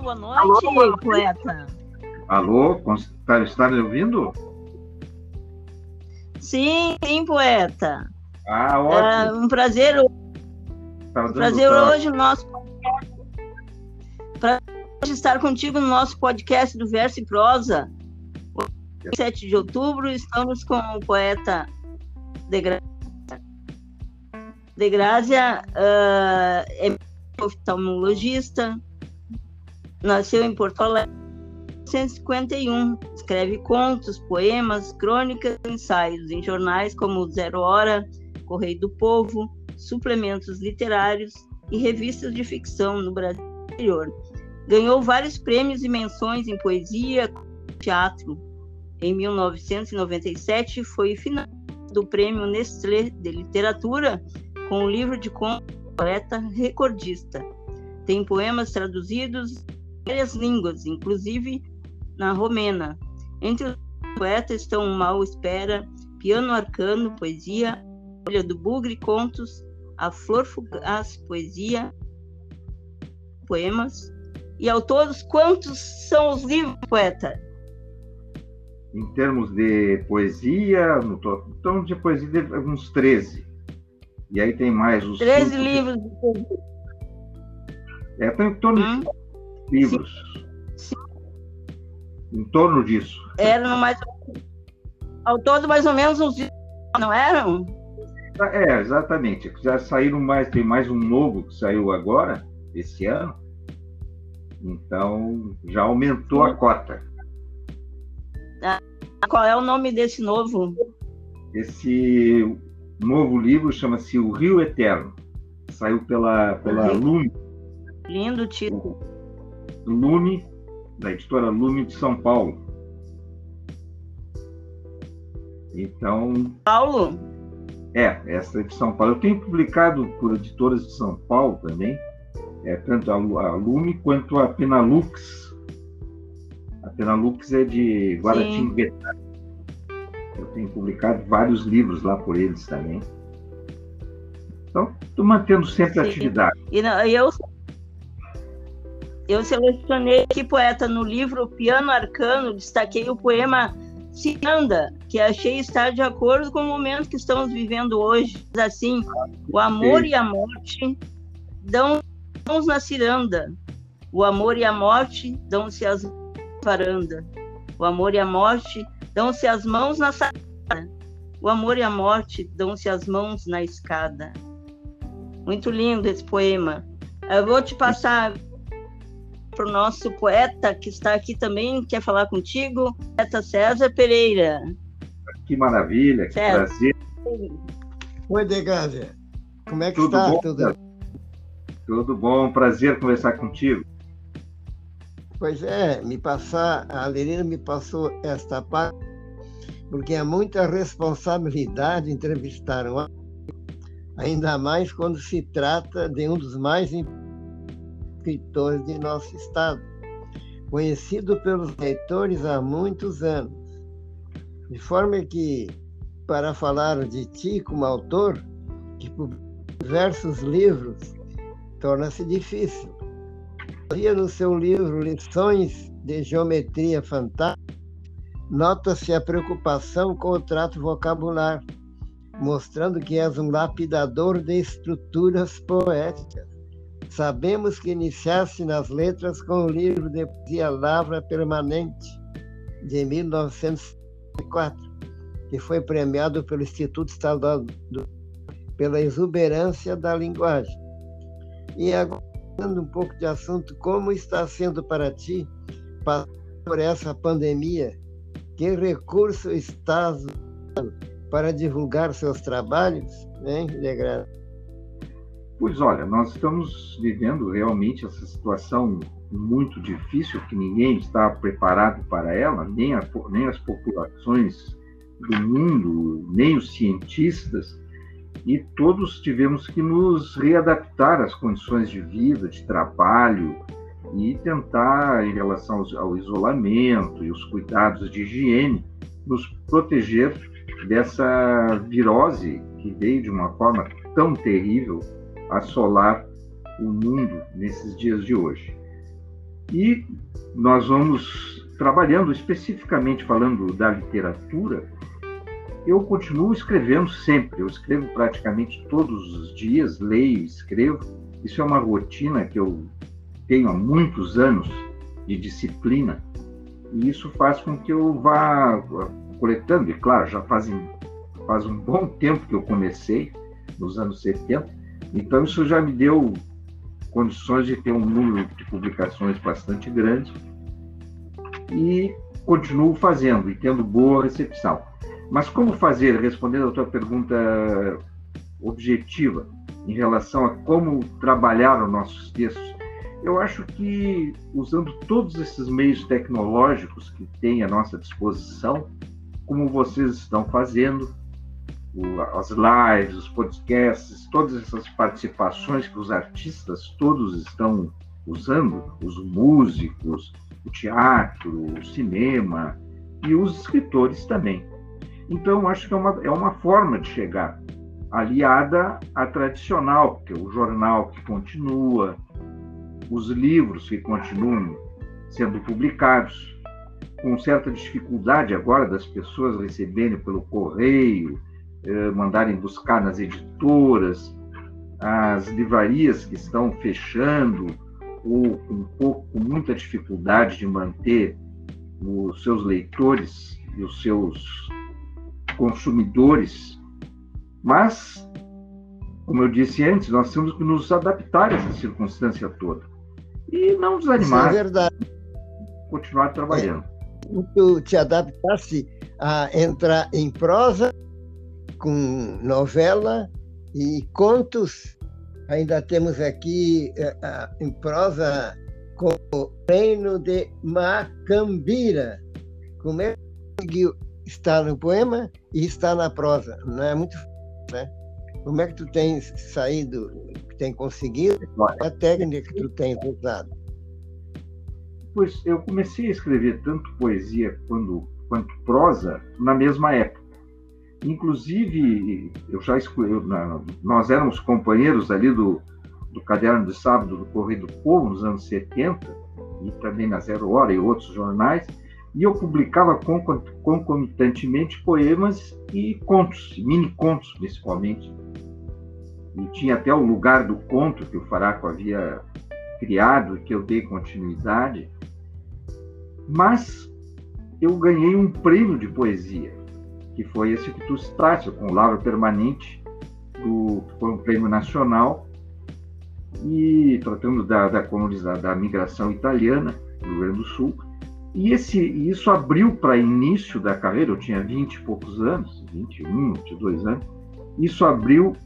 Alô, boa noite, Alô, poeta. Alô, está, está me ouvindo? Sim, sim, poeta. Ah, ótimo. É um prazer, um prazer hoje o nosso para estar contigo no nosso podcast do Verso e Prosa. 7 de outubro, estamos com o poeta De Grazia. De Grazia uh, é oftalmologista, nasceu em Porto Alegre 1951. Escreve contos, poemas, crônicas ensaios em jornais como Zero Hora, Correio do Povo, suplementos literários e revistas de ficção no Brasil exterior. Ganhou vários prêmios e menções em poesia, teatro. Em 1997 foi finalista do Prêmio Nestlé de Literatura com o livro de contos poeta recordista. Tem poemas traduzidos em várias línguas, inclusive na romena. Entre os poetas estão Mal Espera, Piano Arcano, Poesia, Olha do Bugre, Contos, A Flor Fugaz, Poesia, Poemas. E ao todos, quantos são os livros, poeta? Em termos de poesia, no então de poesia, uns 13. E aí tem mais os. 13 livros de poesia. É, tem em torno hum? de livros. Sim. Em torno disso. Eram mais. Ao todo, mais ou menos uns. Não eram? É, exatamente. Já saíram mais, tem mais um novo que saiu agora, esse ano. Então, já aumentou a cota. Ah, qual é o nome desse novo? Esse novo livro chama-se O Rio Eterno. Saiu pela, pela Lume. Lindo título. Lume, da editora Lume de São Paulo. Então. Paulo? É, essa é de São Paulo. Eu tenho publicado por editoras de São Paulo também, é, tanto a, a Lume quanto a Penalux. A Penalux é de Guaratinguetá. Eu tenho publicado vários livros lá por eles também. Então, estou mantendo sempre Sim. atividade. E não, eu, eu selecionei aqui, poeta, no livro Piano Arcano, destaquei o poema Ciranda, que achei estar de acordo com o momento que estamos vivendo hoje. Assim, o amor Sim. e a morte dão mãos na ciranda. O amor e a morte dão-se as varanda. O amor e a morte dão-se as mãos na sala. O amor e a morte dão-se as mãos na escada. Muito lindo esse poema. Eu vou te passar para o nosso poeta que está aqui também, quer falar contigo, poeta César Pereira. Que maravilha, que César. prazer. Oi, Degásia. Como é que Tudo está? Bom, Tudo... Tudo bom, prazer conversar contigo. Pois é, me passar, a Lerina me passou esta parte, porque é muita responsabilidade entrevistar um ainda mais quando se trata de um dos mais escritores de nosso estado, conhecido pelos leitores há muitos anos. De forma que, para falar de ti como autor, que publica diversos livros, torna-se difícil Havia no seu livro Lições de Geometria Fantástica, nota-se a preocupação com o trato vocabular, mostrando que és um lapidador de estruturas poéticas. Sabemos que iniciaste nas letras com o livro de poesia Lavra Permanente, de 1904, que foi premiado pelo Instituto Estadual do, pela exuberância da linguagem. E agora um pouco de assunto, como está sendo para ti por essa pandemia? Que recurso estás usando para divulgar seus trabalhos, hein, Legrand? Pois olha, nós estamos vivendo realmente essa situação muito difícil que ninguém está preparado para ela, nem, a, nem as populações do mundo, nem os cientistas e todos tivemos que nos readaptar às condições de vida, de trabalho e tentar, em relação ao isolamento e os cuidados de higiene, nos proteger dessa virose que veio de uma forma tão terrível assolar o mundo nesses dias de hoje. E nós vamos trabalhando especificamente falando da literatura. Eu continuo escrevendo sempre, eu escrevo praticamente todos os dias, leio, escrevo. Isso é uma rotina que eu tenho há muitos anos de disciplina, e isso faz com que eu vá coletando, e claro, já fazem, faz um bom tempo que eu comecei, nos anos 70, então isso já me deu condições de ter um número de publicações bastante grande e continuo fazendo e tendo boa recepção. Mas como fazer, respondendo a tua pergunta objetiva em relação a como trabalhar os nossos textos, eu acho que usando todos esses meios tecnológicos que tem à nossa disposição, como vocês estão fazendo, as lives, os podcasts, todas essas participações que os artistas todos estão usando, os músicos, o teatro, o cinema e os escritores também. Então, acho que é uma, é uma forma de chegar, aliada à tradicional, que é o jornal que continua, os livros que continuam sendo publicados, com certa dificuldade agora das pessoas receberem pelo correio, eh, mandarem buscar nas editoras, as livrarias que estão fechando, ou com pouco, com muita dificuldade de manter os seus leitores e os seus consumidores. Mas, como eu disse antes, nós temos que nos adaptar a essa circunstância toda e não desanimar. Isso é verdade. Continuar trabalhando. É, tu te adaptasse a entrar em prosa com novela e contos. Ainda temos aqui uh, em prosa com o Reino de Macambira. Como é que conseguiu estar no poema e estar na prosa? Não é muito né? Como é que tu tens saído, tem conseguido? Qual a técnica que tu tens usado? Pois eu comecei a escrever tanto poesia quanto prosa na mesma época. Inclusive, eu já eu, nós éramos companheiros ali do, do Caderno de Sábado do Correio do Povo nos anos 70, e também na Zero Hora e outros jornais, e eu publicava concomitantemente poemas e contos, mini contos principalmente. E tinha até o lugar do conto que o Faraco havia criado, que eu dei continuidade. Mas eu ganhei um prêmio de poesia, que foi esse que tu citaste, com Lavra Permanente, do, foi um prêmio nacional, e tratando da, da, da migração italiana do Rio Grande do Sul. E esse, isso abriu para início da carreira, eu tinha 20 e poucos anos, 21, 22 anos, isso abriu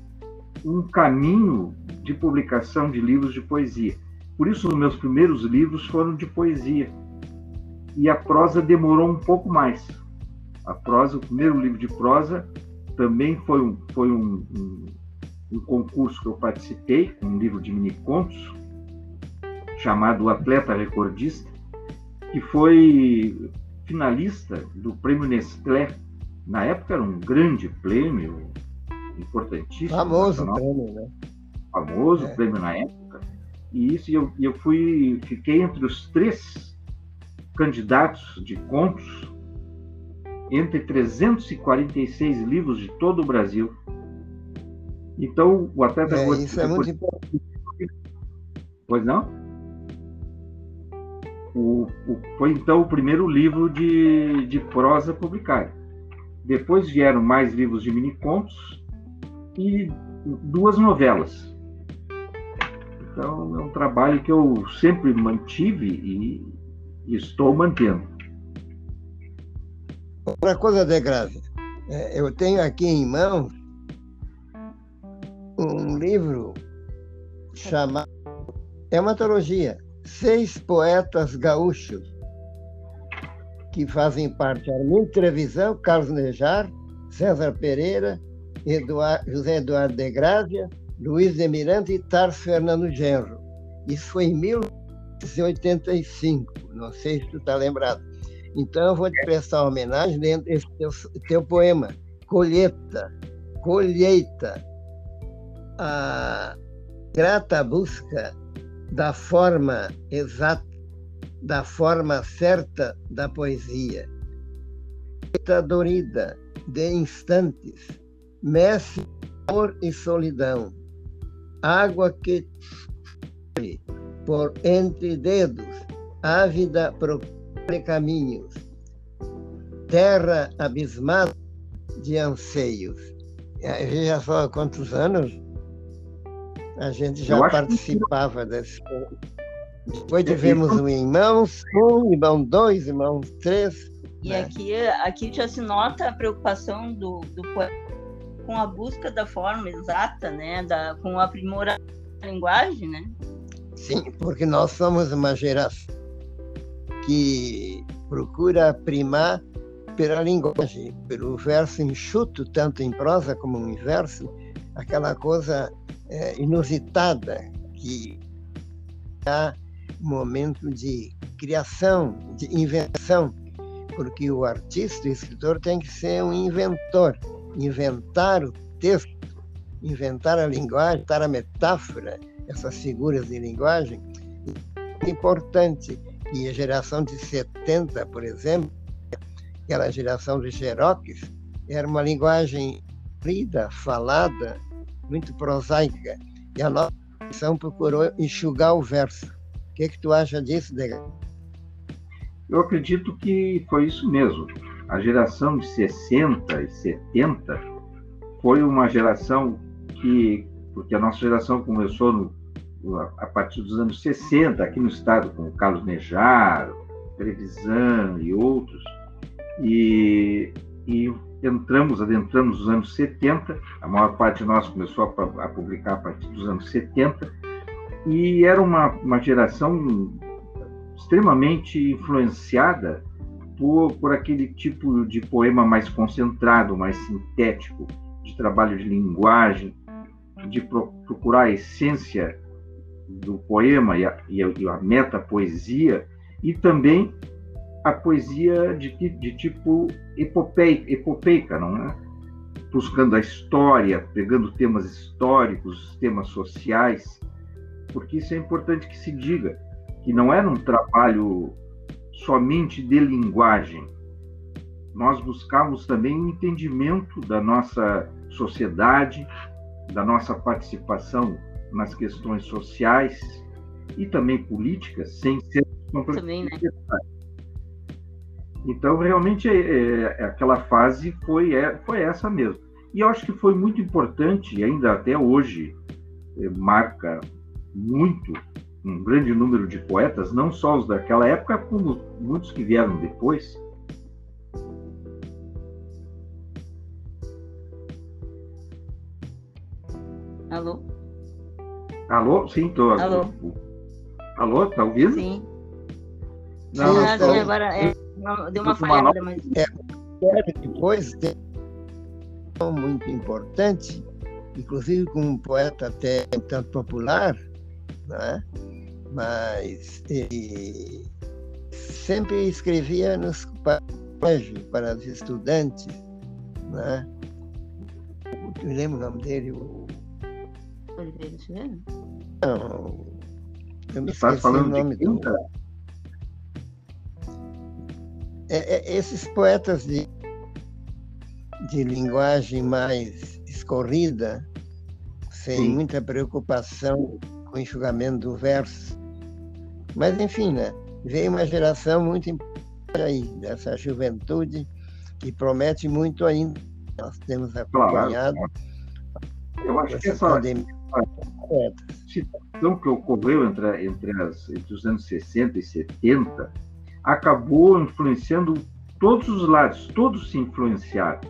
um caminho de publicação de livros de poesia. Por isso, os meus primeiros livros foram de poesia. E a prosa demorou um pouco mais. A prosa, o primeiro livro de prosa, também foi um, foi um, um, um concurso que eu participei, um livro de mini contos, chamado Atleta Recordista que foi finalista do Prêmio Nestlé. Na época era um grande prêmio, importantíssimo. Famoso nacional. prêmio, né? Famoso é. prêmio na época. E isso eu, eu fui, fiquei entre os três candidatos de contos entre 346 livros de todo o Brasil. Então, o atleta... É, isso é muito importante. Pois não? O, o, foi então o primeiro livro de, de prosa publicado. Depois vieram mais livros de mini-contos e duas novelas. Então é um trabalho que eu sempre mantive e, e estou mantendo. Outra coisa, De Graça, é, eu tenho aqui em mão um livro chamado Hematologia, seis poetas gaúchos que fazem parte Armindo Trevisão, Carlos Nejar, César Pereira, Eduardo, José Eduardo de Grávia, Luiz de Miranda e Tarso Fernando Genro. Isso foi em 1985, não sei se tu está lembrado. Então eu vou te prestar uma homenagem dentro desse teu, teu poema, Colheita, Colheita, a grata busca da forma exata da forma certa da poesia. Dorida de instantes, mestre amor e solidão, água que por entre dedos, ávida procura caminhos, terra abismada de anseios. Veja só quantos anos a gente já participava que... desse. Depois tivemos um irmãos, um, irmão dois, irmão três. E né? aqui, aqui já se nota a preocupação do, do com a busca da forma exata, né? Da, com o aprimoramento da linguagem, né? Sim, porque nós somos uma geração que procura primar pela linguagem, pelo verso enxuto, tanto em prosa como em verso, aquela coisa é, inusitada que há momento de criação, de invenção, porque o artista, o escritor tem que ser um inventor, inventar o texto, inventar a linguagem, inventar a metáfora, essas figuras de linguagem. É importante que a geração de 70, por exemplo, aquela geração de Xerox, era uma linguagem lida, falada, muito prosaica. E a nossa geração procurou enxugar o verso. O que, é que tu acha disso, Dega? Eu acredito que foi isso mesmo. A geração de 60 e 70 foi uma geração que, porque a nossa geração começou no, a partir dos anos 60, aqui no estado, com o Carlos Nejar, Trevisan e outros, e, e entramos, adentramos nos anos 70, a maior parte de nós começou a, a publicar a partir dos anos 70, e era uma, uma geração extremamente influenciada por, por aquele tipo de poema mais concentrado, mais sintético, de trabalho de linguagem, de pro, procurar a essência do poema e a, e a, e a meta-poesia, e também a poesia de, de tipo epopeica, epopeica, não é? Buscando a história, pegando temas históricos, temas sociais, porque isso é importante que se diga, que não era um trabalho somente de linguagem. Nós buscamos também um entendimento da nossa sociedade, da nossa participação nas questões sociais e também políticas, sem ser também, né? Então, realmente, é, é, aquela fase foi, é, foi essa mesmo. E eu acho que foi muito importante, e ainda até hoje é, marca muito um grande número de poetas, não só os daquela época, como muitos que vieram depois. Alô? Alô? Sim, tô. Alô? Alô, tá ouvindo? Sim. Não, sim, tô... agora é, deu uma falhada, mas... É, depois tem muito importante, inclusive com um poeta até um tanto popular, né? mas ele sempre escrevia nos colégios para os estudantes. Né? Eu lembro o nome dele, o. Não, eu me Está esqueci o nome do. É, é, esses poetas de, de linguagem mais escorrida, sem Sim. muita preocupação com o enxugamento do verso, mas, enfim, né? veio uma geração muito importante aí, dessa juventude, que promete muito ainda. Nós temos acompanhado. Claro. Eu acho que essa situação que ocorreu entre, entre, as, entre os anos 60 e 70 acabou influenciando todos os lados, todos se influenciaram,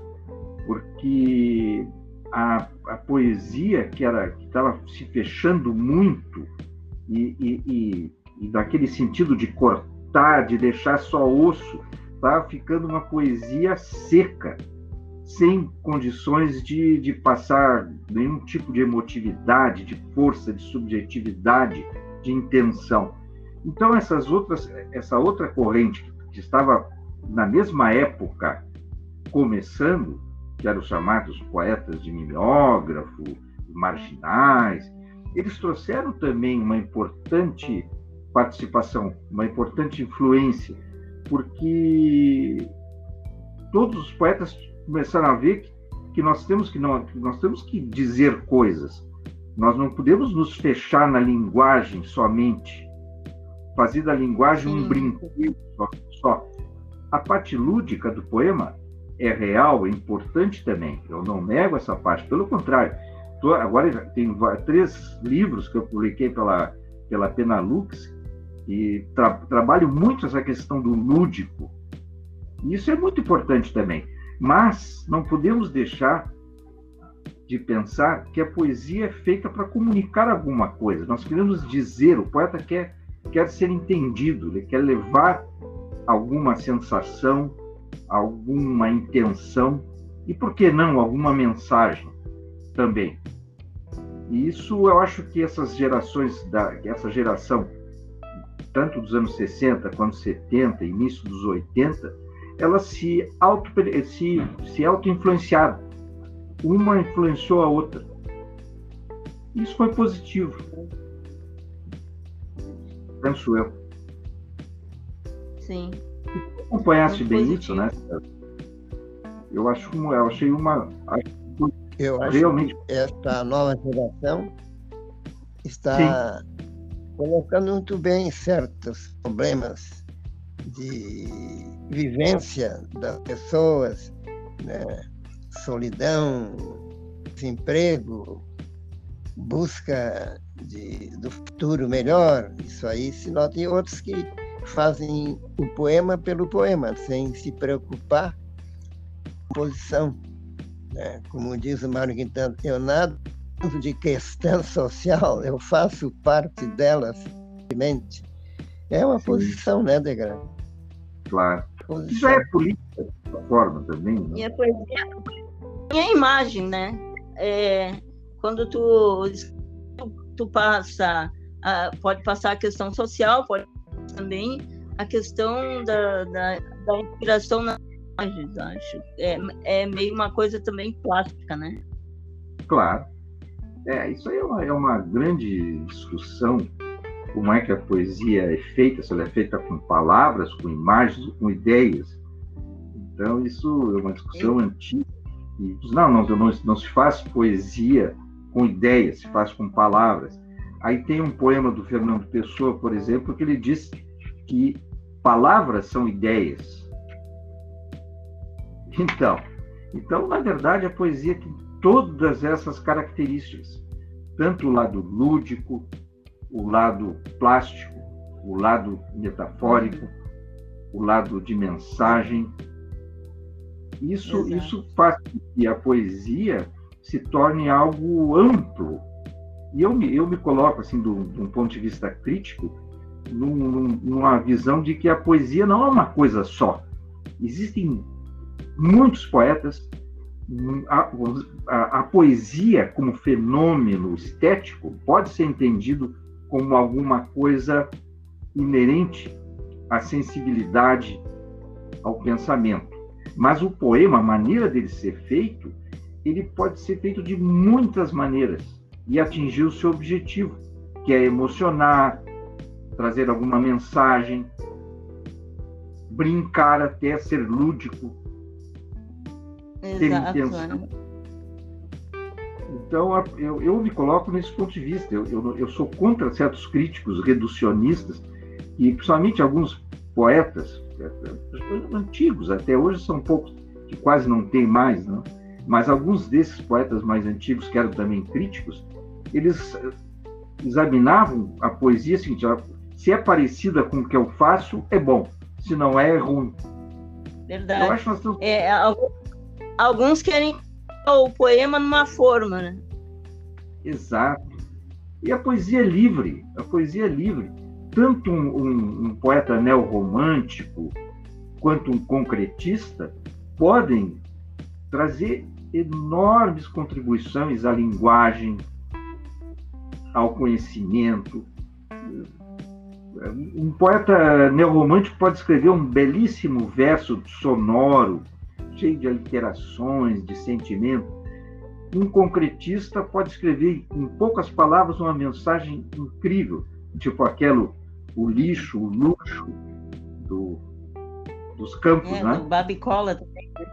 porque a, a poesia que estava se fechando muito e, e, e e daquele sentido de cortar, de deixar só osso, tá ficando uma poesia seca, sem condições de, de passar nenhum tipo de emotividade, de força, de subjetividade, de intenção. Então essas outras, essa outra corrente que estava na mesma época começando, que eram os chamados poetas de mimeógrafo, marginais, eles trouxeram também uma importante participação, uma importante influência, porque todos os poetas começaram a ver que, nós temos que não, nós temos que dizer coisas. Nós não podemos nos fechar na linguagem somente, fazer da linguagem Sim. um brinquedo só, só. A parte lúdica do poema é real, é importante também. Eu não nego essa parte, pelo contrário. Tô, agora tem três livros que eu publiquei pela, pela Penalux e tra, trabalho muito essa questão do lúdico. E isso é muito importante também. Mas não podemos deixar de pensar que a poesia é feita para comunicar alguma coisa. Nós queremos dizer, o poeta quer, quer ser entendido, ele quer levar alguma sensação, alguma intenção e, por que não, alguma mensagem também. E isso eu acho que essas gerações, da, essa geração, tanto dos anos 60 quanto 70, início dos 80, elas se auto se, se auto-influenciaram. Uma influenciou a outra. Isso foi positivo. Penso eu. Sim. Se acompanhasse bem positivo. isso, né? Eu acho eu achei uma eu acho realmente que esta nova geração está Sim. colocando muito bem certos problemas de vivência das pessoas, né? solidão, desemprego, busca de, do futuro melhor. Isso aí se nota em outros que fazem o poema pelo poema, sem se preocupar com posição. Né? Como diz o Mário Quintana, eu nada de questão social, eu faço parte dela simplesmente. É uma Sim. posição, né, Degra? Claro. Posição. Isso é política, de forma também. Né? E a poesia é a imagem, né? É, quando tu, tu passa, pode passar a questão social, pode também a questão da, da, da inspiração na imagens, acho. É, é meio uma coisa também plástica, né? Claro. É, isso aí é uma, é uma grande discussão, como é que a poesia é feita, se ela é feita com palavras, com imagens, com ideias. Então, isso é uma discussão antiga. E, não, não, não, não se faz poesia com ideias, se faz com palavras. Aí tem um poema do Fernando Pessoa, por exemplo, que ele diz que palavras são ideias, então, então, na verdade, a poesia tem todas essas características, tanto o lado lúdico, o lado plástico, o lado metafórico, o lado de mensagem. Isso, isso faz com que a poesia se torne algo amplo. E eu me, eu me coloco, assim, de um ponto de vista crítico, num, numa visão de que a poesia não é uma coisa só. Existem muitos poetas, a, a, a, poesia como fenômeno estético pode ser entendido como alguma coisa inerente à sensibilidade, ao pensamento. Mas o poema, a maneira dele ser feito, ele pode ser feito de muitas maneiras e atingir o seu objetivo, que é emocionar, trazer alguma mensagem, brincar até ser lúdico, ter intenção. Né? Então, eu, eu me coloco nesse ponto de vista. Eu, eu, eu sou contra certos críticos reducionistas, e principalmente alguns poetas é, é, antigos, até hoje são poucos, que quase não tem mais, não? mas alguns desses poetas mais antigos, que eram também críticos, eles eh, examinavam a poesia seguinte: se é parecida com o que eu faço, é bom, se não é, é ruim. Verdade. Eu acho que nós temos... é, alguns querem o poema numa forma, né? Exato. E a poesia é livre, a poesia é livre. Tanto um, um, um poeta neorromântico quanto um concretista podem trazer enormes contribuições à linguagem, ao conhecimento. Um poeta neorromântico pode escrever um belíssimo verso sonoro, cheio de alterações, de sentimento. Um concretista pode escrever em poucas palavras uma mensagem incrível, tipo aquilo o lixo, o luxo do, dos campos, é, né? Babicola também. Né?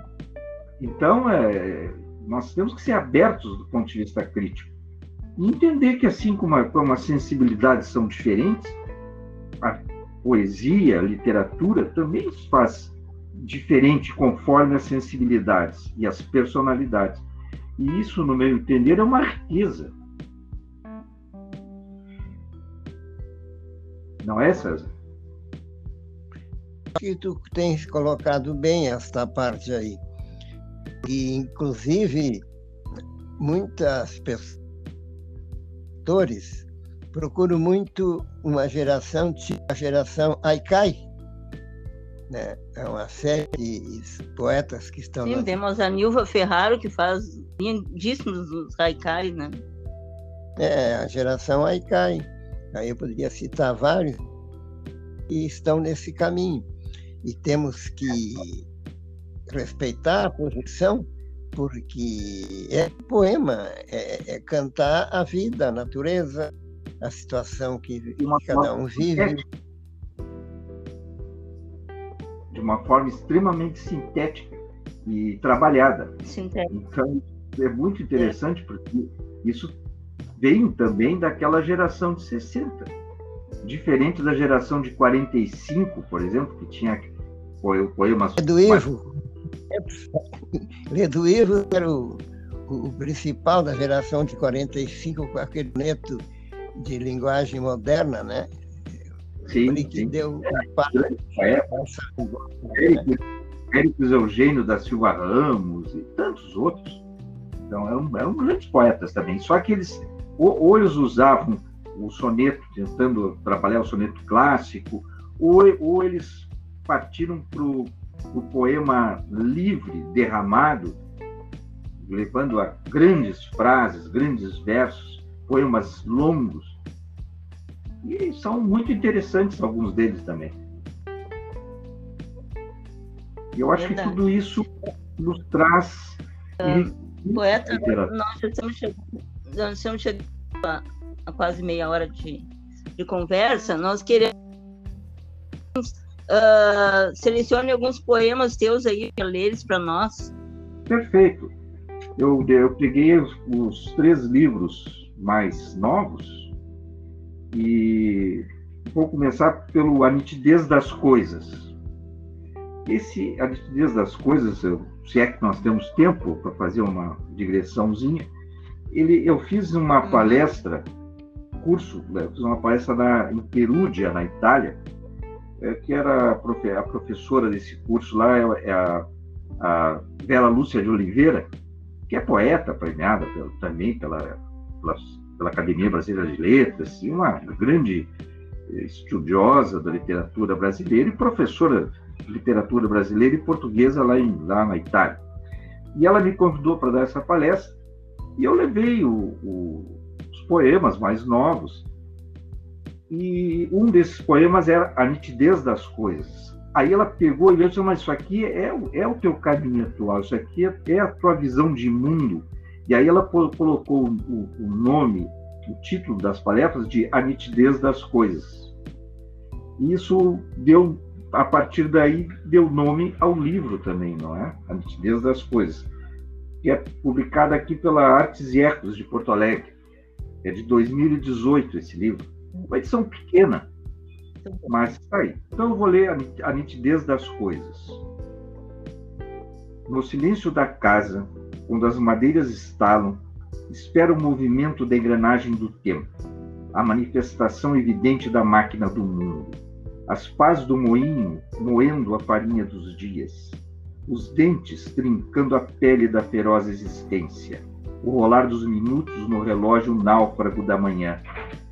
Então, é, nós temos que ser abertos do ponto de vista crítico e entender que assim como, a, como as sensibilidades são diferentes, a poesia, a literatura também se faz diferente conforme as sensibilidades e as personalidades. E isso, no meu entender, é uma riqueza. Não é, César? Que tu tens colocado bem esta parte aí. E, inclusive, muitas pessoas procuram muito uma geração, a geração Aikai, né? É uma série de poetas que estão. Sim, temos a Nilva Ferraro, que faz lindíssimos os Aikai, né? É, a geração Aikai. Aí eu poderia citar vários que estão nesse caminho. E temos que respeitar a posição, porque é poema, é, é cantar a vida, a natureza, a situação que cada um vive. De uma forma extremamente sintética e trabalhada. Sintética. Então, é muito interessante, porque isso vem também daquela geração de 60. Diferente da geração de 45, por exemplo, que tinha poemas. É do Ivo. Ledo Ivo era o, o, principal da geração de 45, com aquele neto de linguagem moderna, né? Sim, Ele que sim. deu é, é. Érico Eugênio da Silva Ramos e tantos outros. Então, eram, eram grandes poetas também. Só que eles, ou, ou eles usavam o soneto, tentando trabalhar o soneto clássico, ou, ou eles partiram para o poema livre, derramado, levando a grandes frases, grandes versos, poemas longos. E são muito interessantes alguns deles também. E eu acho Verdade. que tudo isso nos traz. Uh, poeta, nós estamos chegando, nós estamos chegando a, a, quase meia hora de, de conversa. Nós queremos. Uh, selecione alguns poemas teus aí para ler eles para nós. Perfeito. Eu, eu peguei os, os três livros mais novos e vou começar pelo A Nitidez das Coisas. Esse A Nitidez das Coisas, se é que nós temos tempo para fazer uma digressãozinha, ele, eu fiz uma palestra, curso, né, fiz uma palestra na, em Perugia, na Itália, é, que era a, profe, a, professora desse curso lá, é, é a, a Bela Lúcia de Oliveira, que é poeta premiada pela, também pela, pela, pela Academia Brasileira de Letras, uma grande estudiosa da literatura brasileira e professora de literatura brasileira e portuguesa lá, em, lá na Itália. E ela me convidou para dar essa palestra e eu levei o, o, os poemas mais novos. E um desses poemas era A Nitidez das Coisas. Aí ela pegou e disse: Mas isso aqui é, é o teu caminho atual, isso aqui é, é a tua visão de mundo. E aí ela colocou o, o nome, o título das palestras de A Nitidez das Coisas. Isso deu, a partir daí, deu nome ao livro também, não é? A Nitidez das Coisas. Que é publicado aqui pela Artes e Ecos de Porto Alegre. É de 2018 esse livro. Uma edição pequena, mas está aí. Então eu vou ler a nitidez das coisas. No silêncio da casa, quando as madeiras estalam, espera o movimento da engrenagem do tempo, a manifestação evidente da máquina do mundo, as pás do moinho moendo a farinha dos dias, os dentes trincando a pele da feroz existência, o rolar dos minutos no relógio náufrago da manhã,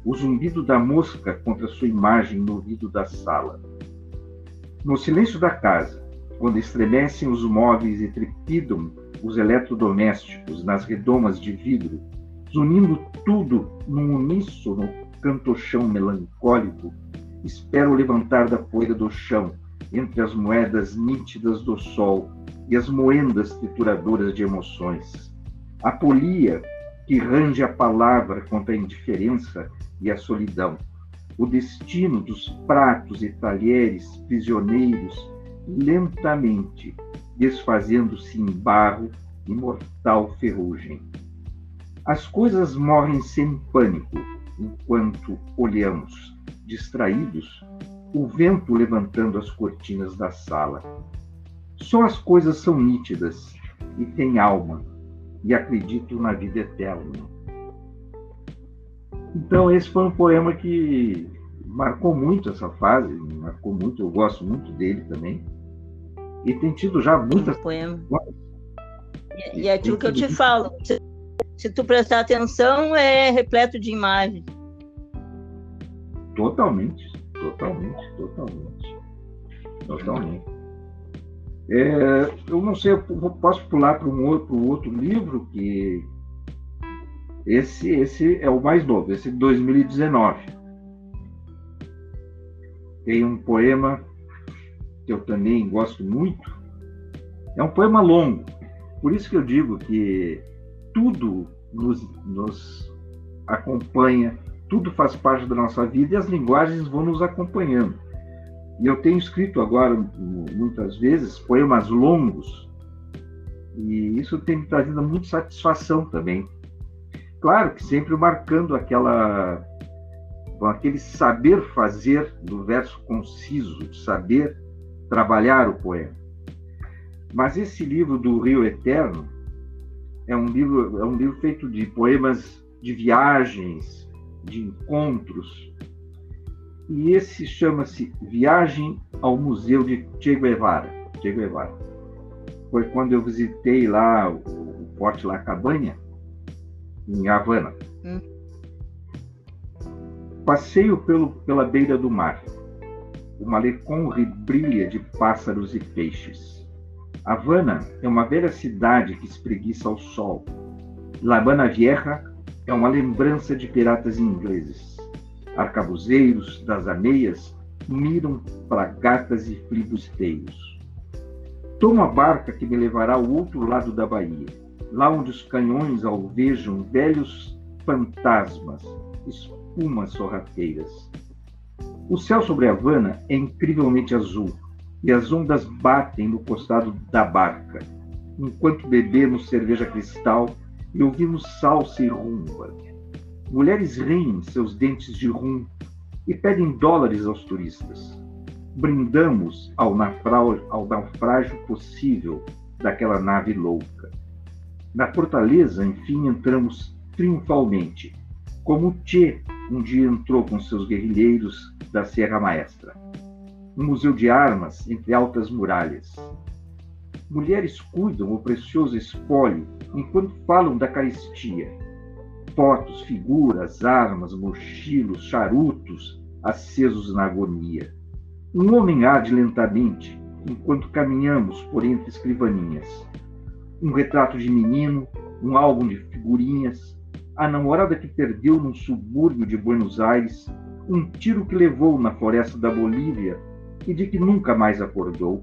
o zumbido da mosca contra sua imagem no ouvido da sala. No silêncio da casa, quando estremecem os móveis e trepidam os eletrodomésticos nas redomas de vidro, zunindo tudo num uníssono cantochão melancólico, espero levantar da poeira do chão, entre as moedas nítidas do sol e as moendas trituradoras de emoções. A polia que range a palavra contra a indiferença e a solidão. o destino dos pratos e talheres prisioneiros lentamente desfazendo-se em barro e mortal ferrugem. As coisas morrem sem pânico enquanto olhamos, distraídos, o vento levantando as cortinas da sala. Só as coisas são nítidas e têm alma, e acredito na vida eterna. Então, esse foi um poema que marcou muito essa fase, marcou muito, eu gosto muito dele também. E tem tido já muitas. Um poema. E, e é aquilo que eu te falo. Se, se tu prestar atenção, é repleto de imagens. Totalmente, totalmente, totalmente. Totalmente. É, eu não sei, eu posso pular para um outro, outro livro que esse, esse é o mais novo, esse de 2019. Tem um poema que eu também gosto muito. É um poema longo, por isso que eu digo que tudo nos, nos acompanha, tudo faz parte da nossa vida e as linguagens vão nos acompanhando. E eu tenho escrito agora, muitas vezes, poemas longos, e isso tem me trazido muita satisfação também. Claro que sempre marcando aquela aquele saber fazer do verso conciso, de saber trabalhar o poema. Mas esse livro do Rio Eterno é um livro, é um livro feito de poemas de viagens, de encontros. E esse chama-se Viagem ao Museu de Che Guevara. Che Guevara. Foi quando eu visitei lá o Forte La Cabanha, em Havana. Hum. Passeio pelo, pela beira do mar o malecom brilha de pássaros e peixes. Havana é uma velha cidade que espreguiça ao sol. La Habana Vieja é uma lembrança de piratas ingleses. Arcabuzeiros das ameias miram para gatas e filibusteiros. Tomo a barca que me levará ao outro lado da baía, lá onde os canhões alvejam velhos fantasmas, espumas sorrateiras o céu sobre Havana é incrivelmente azul e as ondas batem no costado da barca, enquanto bebemos cerveja cristal e ouvimos salsa e rumba. Mulheres riem seus dentes de rum e pedem dólares aos turistas. Brindamos ao naufrágio, ao naufrágio possível daquela nave louca. Na fortaleza, enfim, entramos triunfalmente, como Che um dia entrou com seus guerrilheiros da Serra Maestra. Um museu de armas entre altas muralhas. Mulheres cuidam o precioso espólio enquanto falam da caristia. Fotos, figuras, armas, mochilos, charutos acesos na agonia. Um homem arde lentamente enquanto caminhamos por entre escrivaninhas. Um retrato de menino, um álbum de figurinhas, a namorada que perdeu num subúrbio de Buenos Aires, um tiro que levou na floresta da Bolívia e de que nunca mais acordou.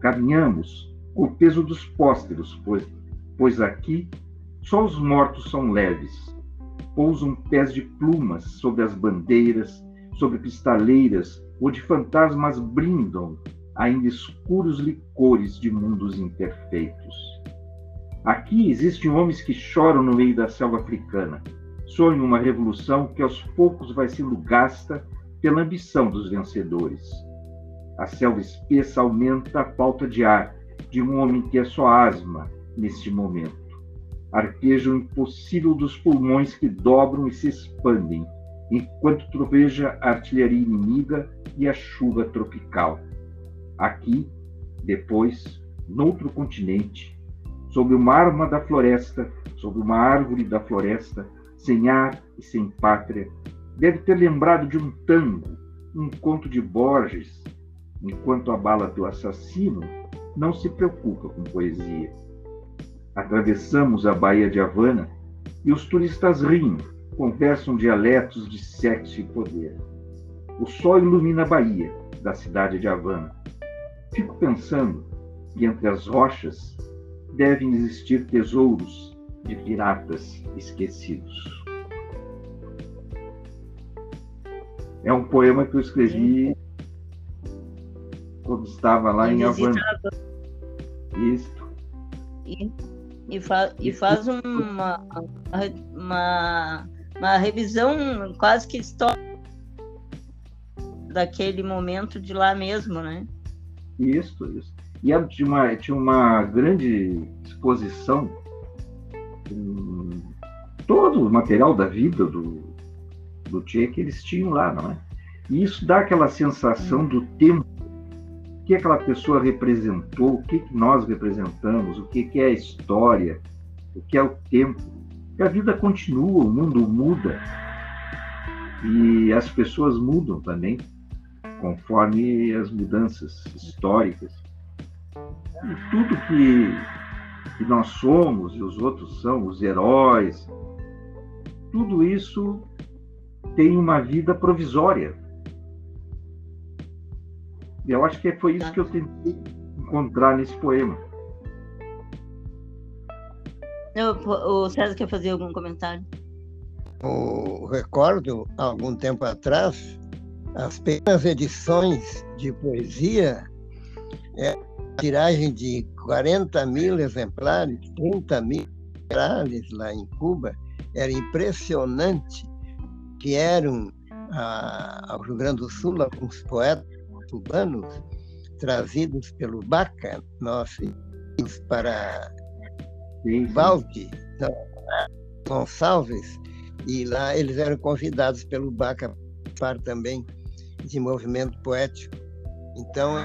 Caminhamos o peso dos pósteros, pois, pois aqui só os mortos são leves. Pousam pés de plumas sobre as bandeiras, sobre pistaleiras, onde fantasmas brindam ainda escuros licores de mundos imperfeitos. Aqui existem homens que choram no meio da selva africana. Sonham uma revolução que aos poucos vai sendo gasta pela ambição dos vencedores. A selva espessa aumenta a falta de ar de um homem que é só asma neste momento. Arpeja o impossível dos pulmões que dobram e se expandem, enquanto troveja a artilharia inimiga e a chuva tropical. Aqui, depois, noutro continente, sobre uma arma da floresta, sobre uma árvore da floresta, sem ar e sem pátria, deve ter lembrado de um tango, um conto de Borges, enquanto a bala do assassino não se preocupa com poesia. Atravessamos a Baía de Havana e os turistas riem, conversam dialetos de sexo e poder. O sol ilumina a Bahia da cidade de Havana. Fico pensando que entre as rochas devem existir tesouros de piratas esquecidos. É um poema que eu escrevi quando estava lá em Havana. Isso. E, e, fa, e faz uma, uma, uma revisão quase que histórica daquele momento de lá mesmo, né? Isso, isso. E tinha uma, tinha uma grande exposição, um, todo o material da vida do, do Tchê que eles tinham lá, não é? E isso dá aquela sensação do tempo, o que aquela pessoa representou, o que nós representamos, o que é a história, o que é o tempo. E a vida continua, o mundo muda e as pessoas mudam também conforme as mudanças históricas. E tudo que, que nós somos e os outros são, os heróis, tudo isso tem uma vida provisória. E eu acho que foi isso que eu tentei encontrar nesse poema. o César quer fazer algum comentário? Eu recordo, algum tempo atrás, as pequenas edições de poesia, é, tiragem de 40 mil exemplares, 30 mil exemplares lá em Cuba, era impressionante que eram a, ao Rio Grande do Sul alguns poetas cubanos trazidos pelo Baca, nós para Valde, Gonçalves, e lá eles eram convidados pelo Baca para também de movimento poético. Então,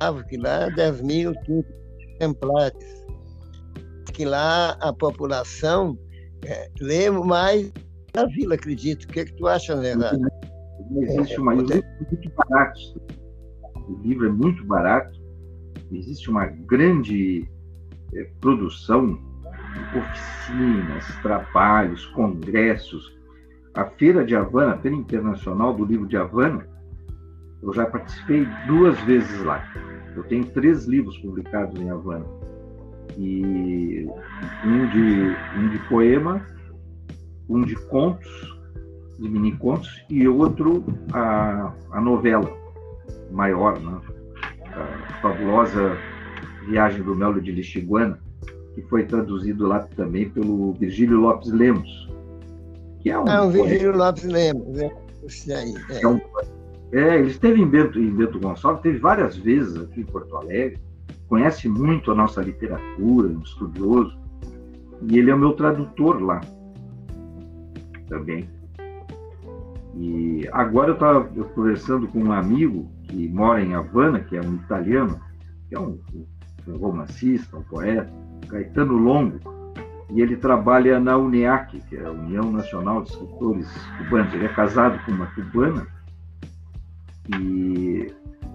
eu que lá 10 mil exemplares. Que lá a população é, lê mais na vila, acredito. O que, é que tu acha, Leonardo? Existe uma. É, muito barato. O livro é muito barato. Existe uma grande é, produção, oficinas, trabalhos, congressos. A Feira de Havana, a Feira Internacional do Livro de Havana, eu já participei duas vezes lá. Eu tenho três livros publicados em Havana. E um de, um de poema, um de contos, de mini contos, e outro a, a novela maior, né? a fabulosa Viagem do Melo de Lixiguana, que foi traduzido lá também pelo Virgílio Lopes Lemos. Que é um ah, o Virgílio Lopes Lemos, é. Aí, é. é um é, ele esteve em Bento, em Bento Gonçalves, teve várias vezes aqui em Porto Alegre, conhece muito a nossa literatura, um estudioso, e ele é o meu tradutor lá também. E agora eu estava conversando com um amigo que mora em Havana, que é um italiano, que é um, um romancista, um poeta, Caetano Longo, e ele trabalha na UNEAC, que é a União Nacional de Escritores Cubanos. Ele é casado com uma cubana e,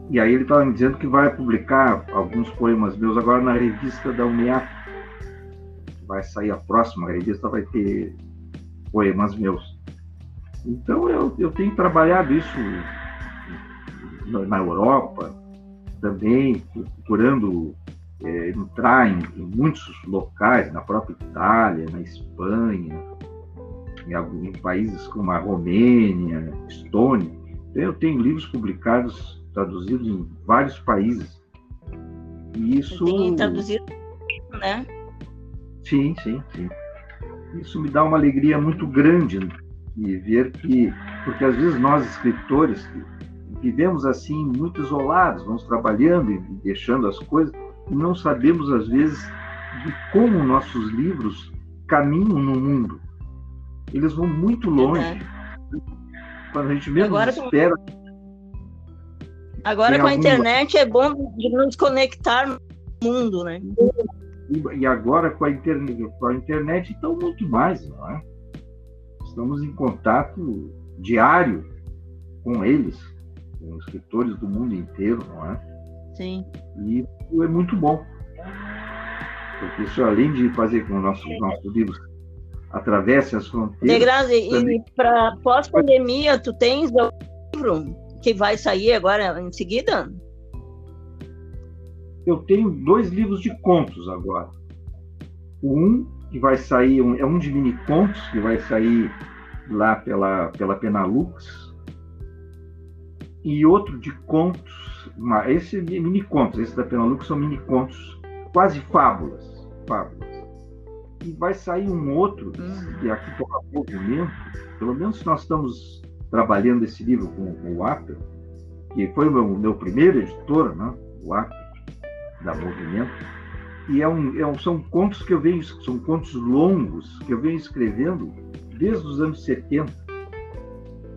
e aí ele estava me dizendo que vai publicar alguns poemas meus agora na revista da UNEAC. Vai sair a próxima a revista, vai ter poemas meus. Então eu, eu tenho trabalhado isso na, na Europa também, procurando é, entrar em, em, muitos locais, na própria Itália, na Espanha, em, em países como a Romênia, Estônia, eu tenho livros publicados, traduzidos em vários países. E isso. Tem traduzido, né? Sim, sim, sim. Isso me dá uma alegria muito grande e ver que, porque às vezes nós escritores vivemos assim muito isolados, vamos trabalhando e deixando as coisas e não sabemos às vezes de como nossos livros caminham no mundo. Eles vão muito longe. Quando a gente agora, espera. Agora com a internet é bom de nos conectar no mundo, né? E, agora com a, internet, com a internet, então, muito mais, não é? Estamos em contato diário com eles, com os escritores do mundo inteiro, não é? Sim. E isso é muito bom. Porque isso, além de fazer com nossos, nossos livros atravesse as fronteiras. Degrazi, e para pós-pandemia, tu tens o livro que vai sair agora em seguida? Eu tenho dois livros de contos agora. Um que vai sair, é um de mini contos que vai sair lá pela, pela Penalux. e outro de contos, esse é mini contos, esse da Penalux são mini contos, quase fábulas, fábulas. E vai sair um outro, hum. que aqui toca movimento, pelo menos nós estamos trabalhando esse livro com, com o Apple, que foi o meu, meu primeiro editor, né, o Apple, da Movimento, e é um, é um, são contos que eu venho, são contos longos que eu venho escrevendo desde os anos 70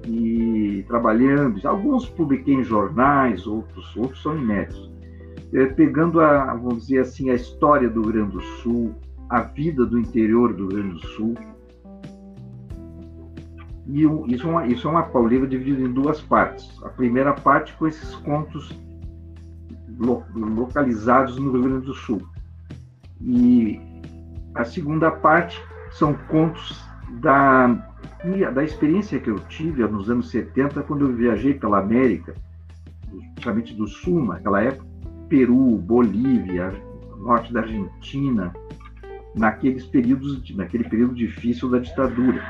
e trabalhando. Alguns publiquei em jornais, outros, outros são inéditos. É, pegando a, vamos dizer assim, a história do Rio Grande do Sul, a vida do interior do Rio Grande do Sul. E isso é uma, isso é uma pauleira dividida em duas partes. A primeira parte com esses contos lo, localizados no Rio Grande do Sul. E a segunda parte são contos da, da experiência que eu tive nos anos 70, quando eu viajei pela América, principalmente do Sul, naquela época, Peru, Bolívia, norte da Argentina, naqueles períodos, naquele período difícil da ditadura.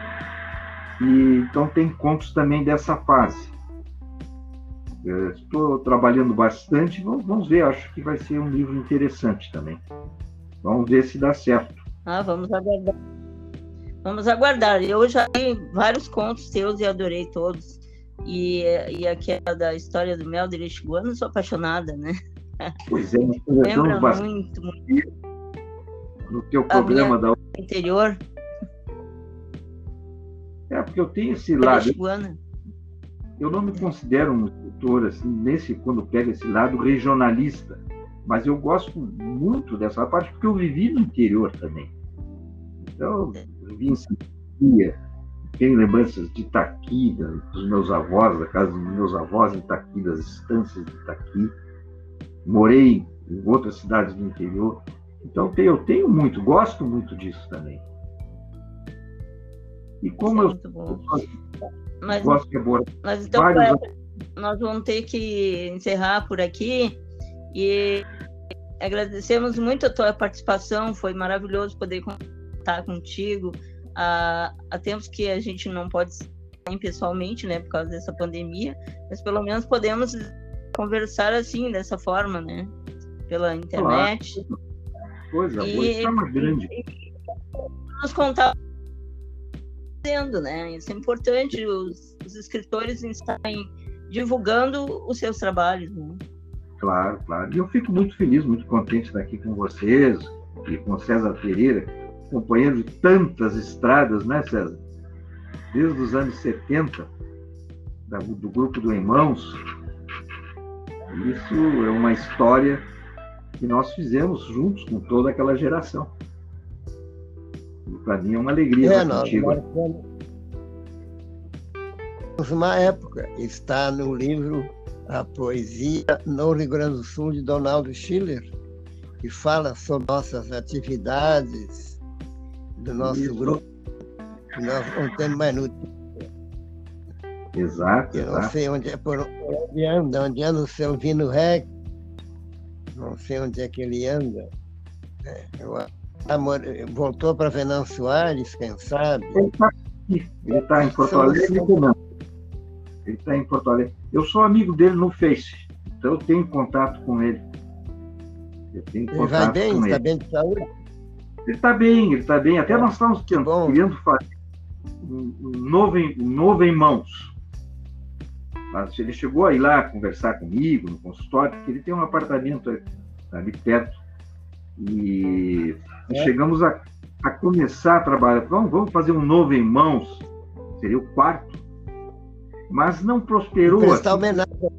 E, então tem contos também dessa fase. Estou trabalhando bastante, vamos ver, acho que vai ser um livro interessante também. Vamos ver se dá certo. Ah, vamos aguardar. Vamos aguardar. Eu já li vários contos teus e adorei todos. E, e aquela da história do Mel de Lixiguana, sou apaixonada, né? Pois é, lembra muito, muito. No teu programa da interior. É, porque eu tenho esse lado. Eu não me considero um escritor assim, nesse, quando pega esse lado regionalista. Mas eu gosto muito dessa parte porque eu vivi no interior também. Então, eu vivi em Santa tenho lembranças de Itaqui, dos meus avós, da casa dos meus avós em Itaqui, das estâncias de Itaqui. Morei em outras cidades do interior. Então, eu tenho muito, gosto muito disso também. E como Isso eu, eu, mas, gosto de abordar mas então, vários... nós vamos ter que encerrar por aqui. E agradecemos muito a tua participação, foi maravilhoso poder contar contigo. Há, há tempos que a gente não pode estar pessoalmente, né, por causa dessa pandemia, mas pelo menos podemos conversar assim, dessa forma, né, pela internet. Coisa boa, isso é uma grande. nos contar fazendo, né? Isso é importante os, os escritores estarem divulgando os seus trabalhos. Né? Claro, claro. E eu fico muito feliz, muito contente de estar aqui com vocês e com César Pereira, companheiro de tantas estradas, né, César? Desde os anos 70, do grupo do Irmãos. Isso é uma história que nós fizemos juntos com toda aquela geração. Para mim é uma alegria é, nós, contigo. Nós, uma época, está no livro a poesia no Rio Grande do Sul de Donaldo Schiller, que fala sobre nossas atividades do nosso Isso. grupo. Nós não temos mais notícia. Exato. Eu não exato. sei onde é, por onde anda, onde anda o seu Vino Rec, não sei onde é que ele anda. É, eu, voltou para Venâncio Soares, quem sabe? Ele está tá em Porto Alegre, não. Ele está em Porto Alegre. Eu sou amigo dele no Face, então eu tenho contato com ele. Eu tenho ele vai bem? Está bem de saúde? Ele está bem, ele está bem. Até nós estamos querendo fazer um, um, novo, um novo em mãos. Mas ele chegou a ir lá conversar comigo no consultório, porque ele tem um apartamento ali perto. E é. chegamos a, a começar a trabalhar. Vamos, vamos fazer um novo em mãos. Seria o quarto mas não prosperou. Prestar assim. homenagem ao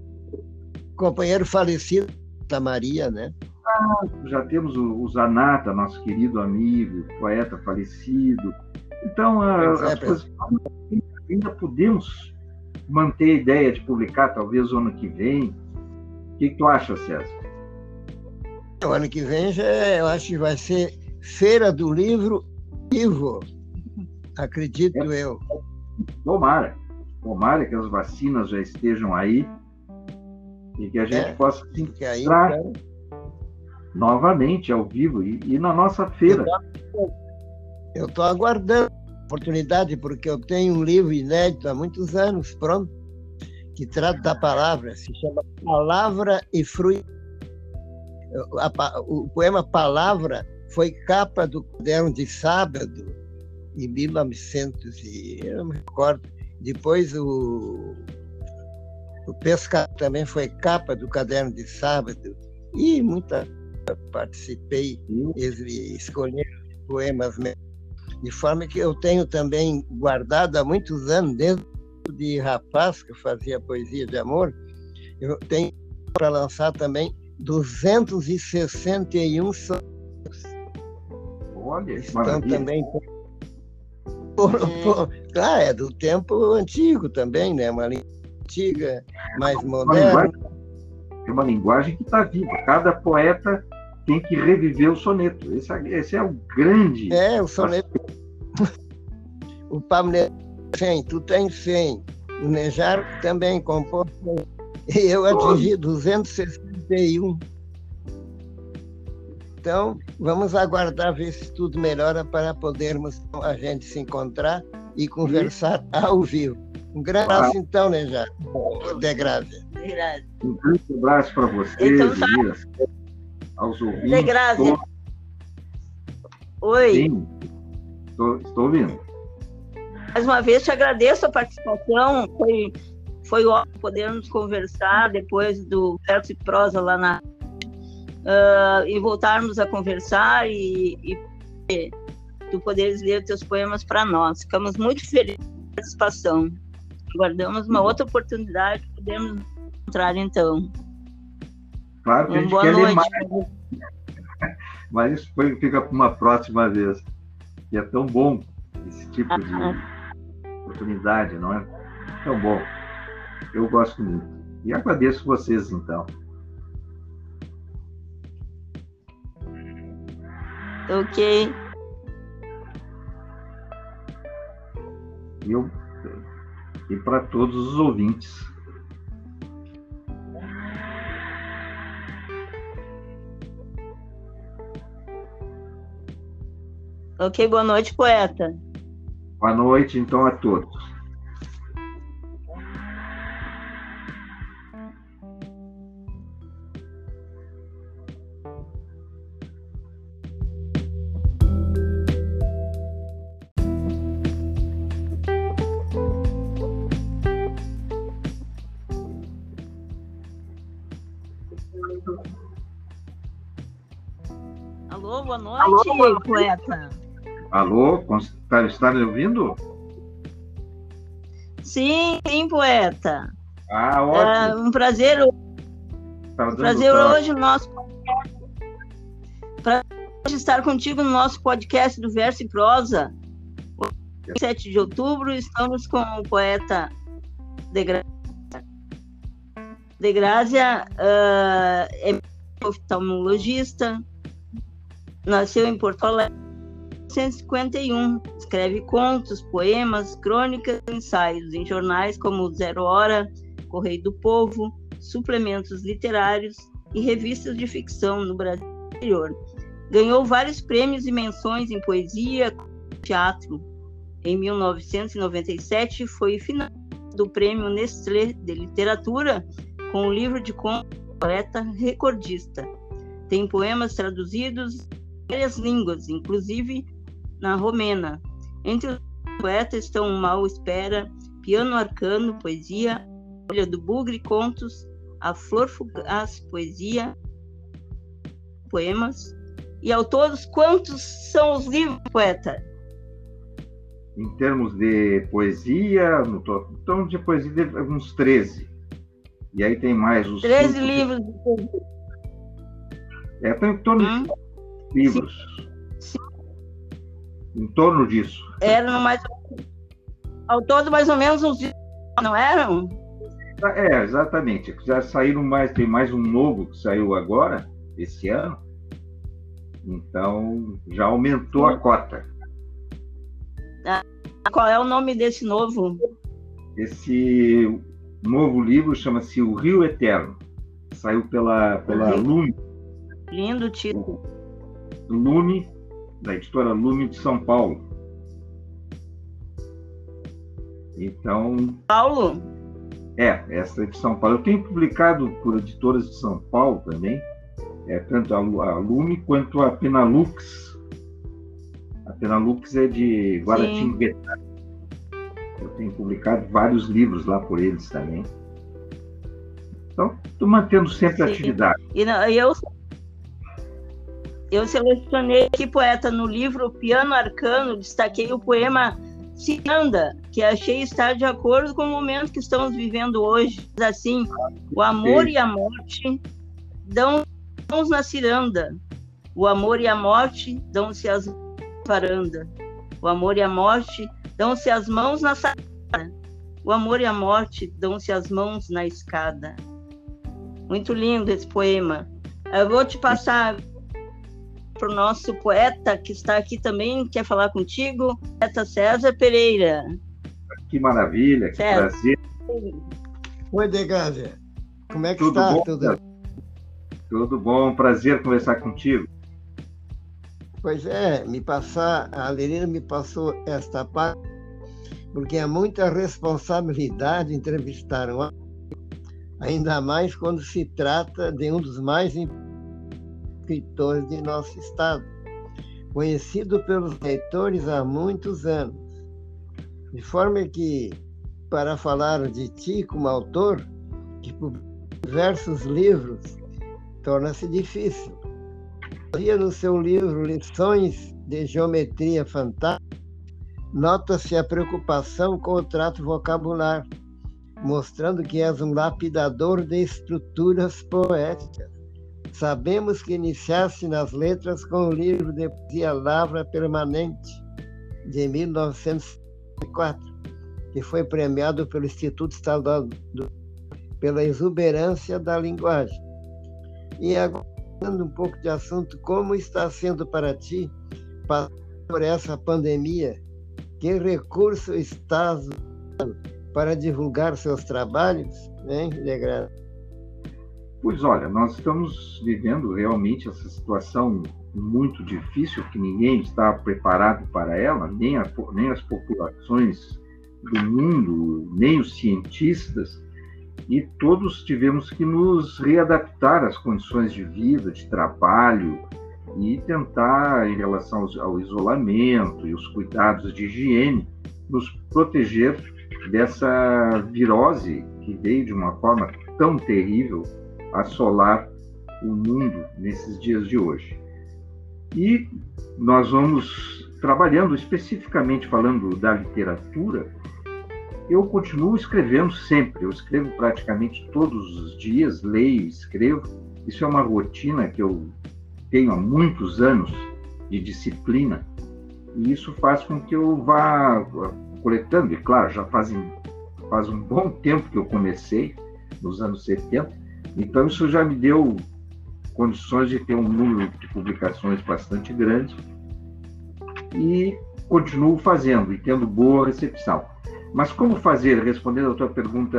companheiro falecido da Maria, né? Ah, já temos o, o, Zanata, nosso querido amigo, poeta falecido. Então, a, é, as coisas, ainda podemos manter a ideia de publicar, talvez, o ano que vem. O que, que tu acha, César? O ano que vem, já, é, eu acho que vai ser Feira do Livro Vivo, acredito é, eu. Tomara. Tomara que as vacinas já estejam aí e que a gente é, possa se encontrar novamente ao vivo e, e na nossa feira. Eu estou aguardando oportunidade, porque eu tenho um livro inédito há muitos anos, pronto. que trata da palavra, se chama Palavra e Fruto. O poema Palavra foi capa do caderno de sábado, em 1900, e eu não me recordo. Depois o, o Pescado também foi capa do caderno de sábado, e muita participei, escolhendo poemas de forma que eu tenho também guardado há muitos anos, desde de rapaz que eu fazia poesia de amor, eu tenho para lançar também 261 sonhos. Olha, Estão maravilha. também por, por, ah, é do tempo antigo também, né? Uma língua antiga, mais moderna. É uma linguagem que está viva. Cada poeta tem que reviver o soneto. Esse, é, esse é o grande. É, o soneto. o Pablo 100, tu tens 100. O Nejar também compôs E eu atingi 261. Então, vamos aguardar ver se tudo melhora para podermos a gente se encontrar e conversar ao vivo. Um grande abraço, então, Nejar. De Grávia. Um grande abraço para vocês, então, tá. Aos ouvintes. De Grávia. Oi. Sim, estou, estou ouvindo. Mais uma vez te agradeço a participação, foi, foi ótimo podermos conversar depois do verso e prosa lá na. Uh, e voltarmos a conversar e, e tu poderes ler teus poemas para nós. Ficamos muito felizes com a participação. Guardamos uma outra oportunidade de podermos encontrar então. Claro que a gente quer noite. ler mais. Mas isso fica para uma próxima vez. E é tão bom esse tipo de oportunidade, não é? Tão bom. Eu gosto muito. E agradeço vocês, então. Ok. Eu, e para todos os ouvintes. Ok, boa noite, poeta. Boa noite, então, a todos. Alô, boa noite, Alô, poeta. Alô, Está, está me ouvindo? Sim, sim, poeta. Ah, ótimo. É um prazer, um prazer hoje no nosso para estar contigo no nosso podcast do Verso e Prosa. 7 de outubro, estamos com o poeta De Grazia. De Grazia uh, é oftalmologista, nasceu em Porto Alegre 1951. Escreve contos, poemas, crônicas e ensaios em jornais como Zero Hora, Correio do Povo, suplementos literários e revistas de ficção no Brasil exterior. Ganhou vários prêmios e menções em poesia e teatro. Em 1997, foi finalista do Prêmio Nestlé de Literatura com o livro de contos poeta recordista. Tem poemas traduzidos em várias línguas, inclusive na romena. Entre os poetas estão Mal Espera, Piano Arcano, Poesia, Olha do Bugre, Contos, A Flor Fugaz, Poesia, Poemas. E ao todos, quantos são os livros, poeta? Em termos de poesia, no então de poesia, uns 13. E aí tem mais os. 13 livros de poesia. É, tem em torno hum? de livros. Sim em torno disso. Eram mais ao todo mais ou menos uns não eram? É, exatamente. Já saíram mais, tem mais um novo que saiu agora, esse ano. Então já aumentou a cota. Ah, qual é o nome desse novo? Esse novo livro chama-se O Rio Eterno. Saiu pela, pela Lume. Lindo título. Lume da editora Lume de São Paulo. Então. Paulo? É, essa é de São Paulo. Eu tenho publicado por editoras de São Paulo também, é, tanto a, a Lume quanto a Penalux. A Penalux é de Guaratinguetá. Eu tenho publicado vários livros lá por eles também. Então, estou mantendo sempre Sim. atividade. E não, eu, eu selecionei aqui, poeta, no livro Piano Arcano, destaquei o poema Ciranda, que achei estar de acordo com o momento que estamos vivendo hoje. Assim, o amor e a morte dão mãos na ciranda, o amor e a morte dão-se as varanda, o amor e a morte dão-se as mãos na sala, o amor e a morte dão-se as mãos na escada. Muito lindo esse poema. Eu vou te passar para o nosso poeta que está aqui também, quer falar contigo, poeta César Pereira. Que maravilha, que César. prazer. Oi, Degásia. Como é que Tudo está? Bom, Tudo... Tudo bom, prazer conversar contigo. Pois é, me passar, a Lerina me passou esta parte, porque é muita responsabilidade entrevistar um ainda mais quando se trata de um dos mais escritores de nosso estado, conhecido pelos leitores há muitos anos. De forma que, para falar de ti como autor, que publica diversos livros, torna-se difícil. Havia no seu livro Lições de Geometria Fantástica, nota-se a preocupação com o trato vocabular, mostrando que és um lapidador de estruturas poéticas. Sabemos que iniciaste nas letras com o livro de poesia Lavra Permanente, de 1904, que foi premiado pelo Instituto Estadual do, pela exuberância da linguagem. E agora, um pouco de assunto, como está sendo para ti por essa pandemia? Que recurso estás usando para divulgar seus trabalhos, hein, Legrand? Pois olha, nós estamos vivendo realmente essa situação muito difícil que ninguém está preparado para ela, nem, a, nem as populações do mundo, nem os cientistas, e todos tivemos que nos readaptar às condições de vida, de trabalho e tentar, em relação ao isolamento e os cuidados de higiene, nos proteger dessa virose que veio de uma forma tão terrível assolar o mundo nesses dias de hoje. E nós vamos trabalhando especificamente falando da literatura. Eu continuo escrevendo sempre, eu escrevo praticamente todos os dias, leio, escrevo. Isso é uma rotina que eu tenho há muitos anos de disciplina, e isso faz com que eu vá coletando, e claro, já fazem, faz um bom tempo que eu comecei, nos anos 70, então isso já me deu condições de ter um número de publicações bastante grande e continuo fazendo e tendo boa recepção. Mas como fazer, respondendo a tua pergunta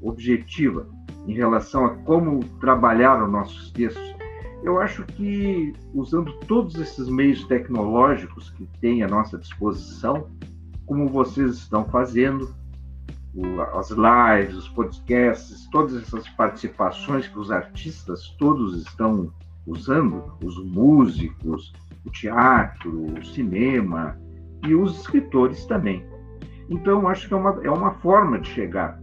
objetiva em relação a como trabalhar os nossos textos, eu acho que usando todos esses meios tecnológicos que tem à nossa disposição, como vocês estão fazendo, as lives, os podcasts, todas essas participações que os artistas todos estão usando, os músicos, o teatro, o cinema e os escritores também. Então, acho que é uma, é uma forma de chegar,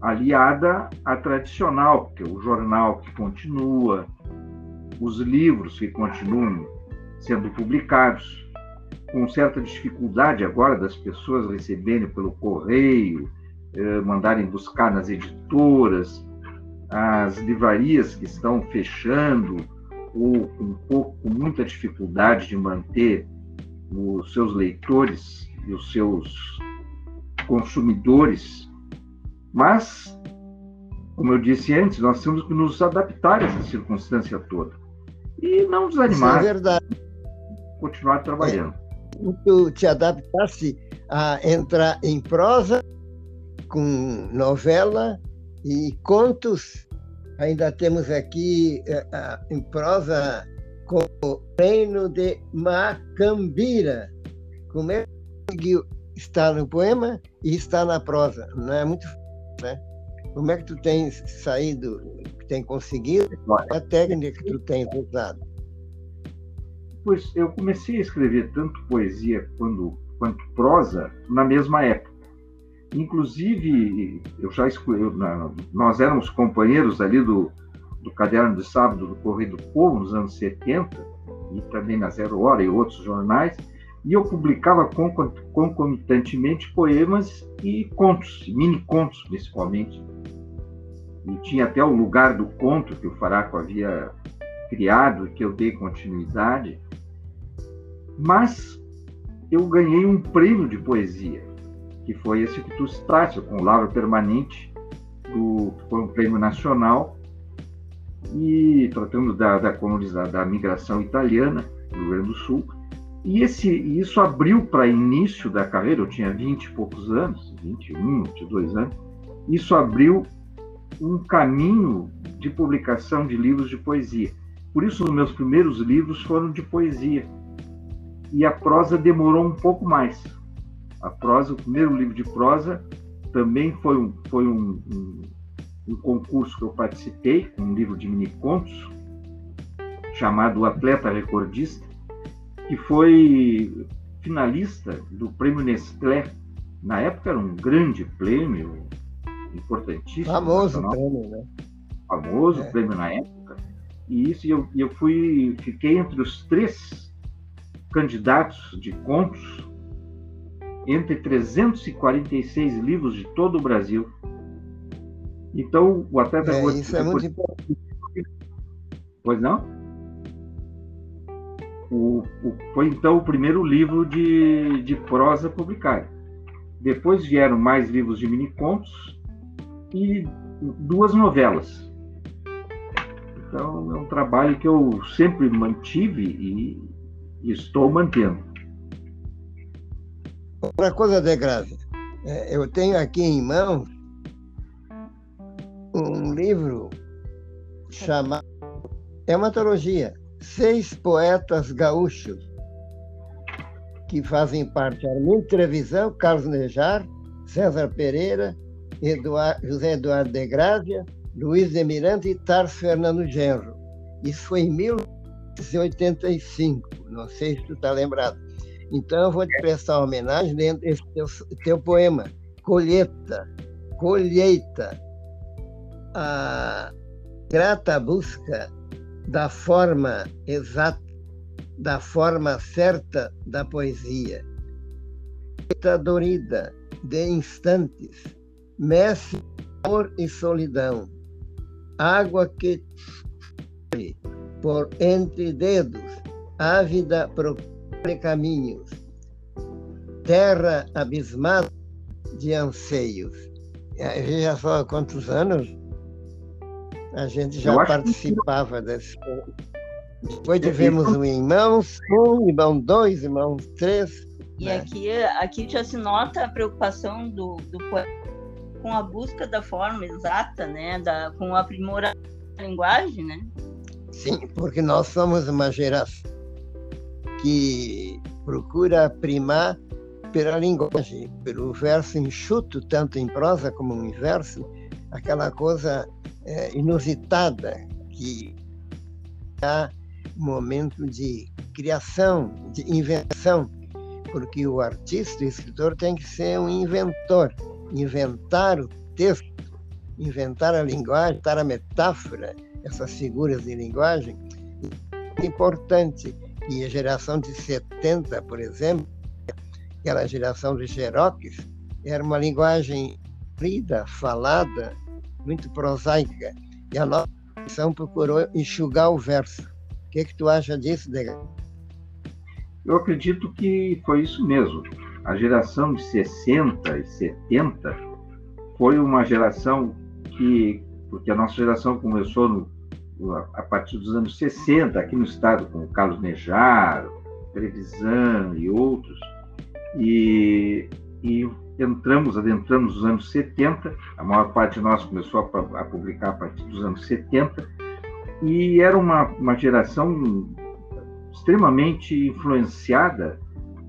aliada à tradicional, que é o jornal que continua, os livros que continuam sendo publicados, com certa dificuldade agora das pessoas receberem pelo correio, eh, mandarem buscar nas editoras, as livrarias que estão fechando ou com pouco com muita dificuldade de manter os seus leitores e os seus consumidores. Mas, como eu disse antes, nós temos que nos adaptar a essa circunstância toda e não desanimar. Isso é verdade. Continuar trabalhando. É tu te adaptasse a entrar em prosa, com novela e contos. Ainda temos aqui uh, em prosa com o Reino de Macambira. Como é que está no poema e está na prosa? Não é muito né? Como é que tu tens saído, tem conseguido? Qual a técnica que tu tens usado? Pois eu comecei a escrever tanto poesia quanto prosa na mesma época. Inclusive, eu já escolhi, nós éramos companheiros ali do, do Caderno de Sábado do Correio do Povo nos anos 70, e também na Zero Hora e outros jornais, e eu publicava concomitantemente poemas e contos, mini contos principalmente. E tinha até o lugar do conto que o Faraco havia criado, que eu dei continuidade. Mas eu ganhei um prêmio de poesia, que foi esse que tu citaste, com Lavra Permanente, do, foi um prêmio nacional, e tratando da, da, da migração italiana do Rio Grande do Sul. E esse, isso abriu para início da carreira, eu tinha 20 e poucos anos, 21, 22 anos, isso abriu um caminho de publicação de livros de poesia. Por isso, os meus primeiros livros foram de poesia. E a prosa demorou um pouco mais. A prosa, o primeiro livro de prosa, também foi um, foi um, um, um concurso que eu participei, um livro de mini contos, chamado Atleta Recordista que foi finalista do Prêmio Nestlé. Na época era um grande prêmio, importantíssimo. Famoso nacional. prêmio, né? Famoso é. prêmio na época. E isso eu, eu fui, fiquei entre os três candidatos de contos entre 346 livros de todo o Brasil. Então, o atleta... É, isso é muito importante. Pois não? O, o, foi então o primeiro livro de, de prosa publicado. Depois vieram mais livros de mini-contos e duas novelas. Então é um trabalho que eu sempre mantive e, e estou mantendo. Outra coisa, De Graça, é, eu tenho aqui em mãos um livro chamado Hematologia, seis poetas gaúchos que fazem parte Armindo Trevisão, Carlos Nejar, César Pereira, Eduardo, José Eduardo de Grávia, Luiz de Miranda e Tarso Fernando Genro. Isso foi em 1985, não sei se tu está lembrado. Então eu vou te prestar homenagem dentro desse teu, teu poema, Colheita, Colheita, a grata busca da forma exata, da forma certa da poesia. Dorida de instantes, mestre amor e solidão, água que por entre dedos, ávida procura caminhos, terra abismada de anseios. Veja só quantos anos a gente já participava que... desse. Depois tivemos um irmãos, um, irmão dois, irmão três. E né? aqui, aqui já se nota a preocupação do, do com a busca da forma exata, né? Da, com o aprimoramento da linguagem, né? Sim, porque nós somos uma geração que procura primar pela linguagem, pelo verso enxuto, tanto em prosa como em verso, aquela coisa é, inusitada que há momento de criação, de invenção, porque o artista, o escritor tem que ser um inventor, inventar o texto, inventar a linguagem, inventar a metáfora, essas figuras de linguagem. É importante que a geração de 70, por exemplo, aquela geração de Xerox, era uma linguagem lida, falada, muito prosaica. E a nossa edição procurou enxugar o verso. O que, é que tu acha disso, Dega? Eu acredito que foi isso mesmo. A geração de 60 e 70 foi uma geração que, porque a nossa geração começou no, a partir dos anos 60, aqui no estado, com o Carlos Nejar, Trevisan e outros, e, e entramos, adentramos nos anos 70, a maior parte de nós começou a, a publicar a partir dos anos 70, e era uma, uma geração extremamente influenciada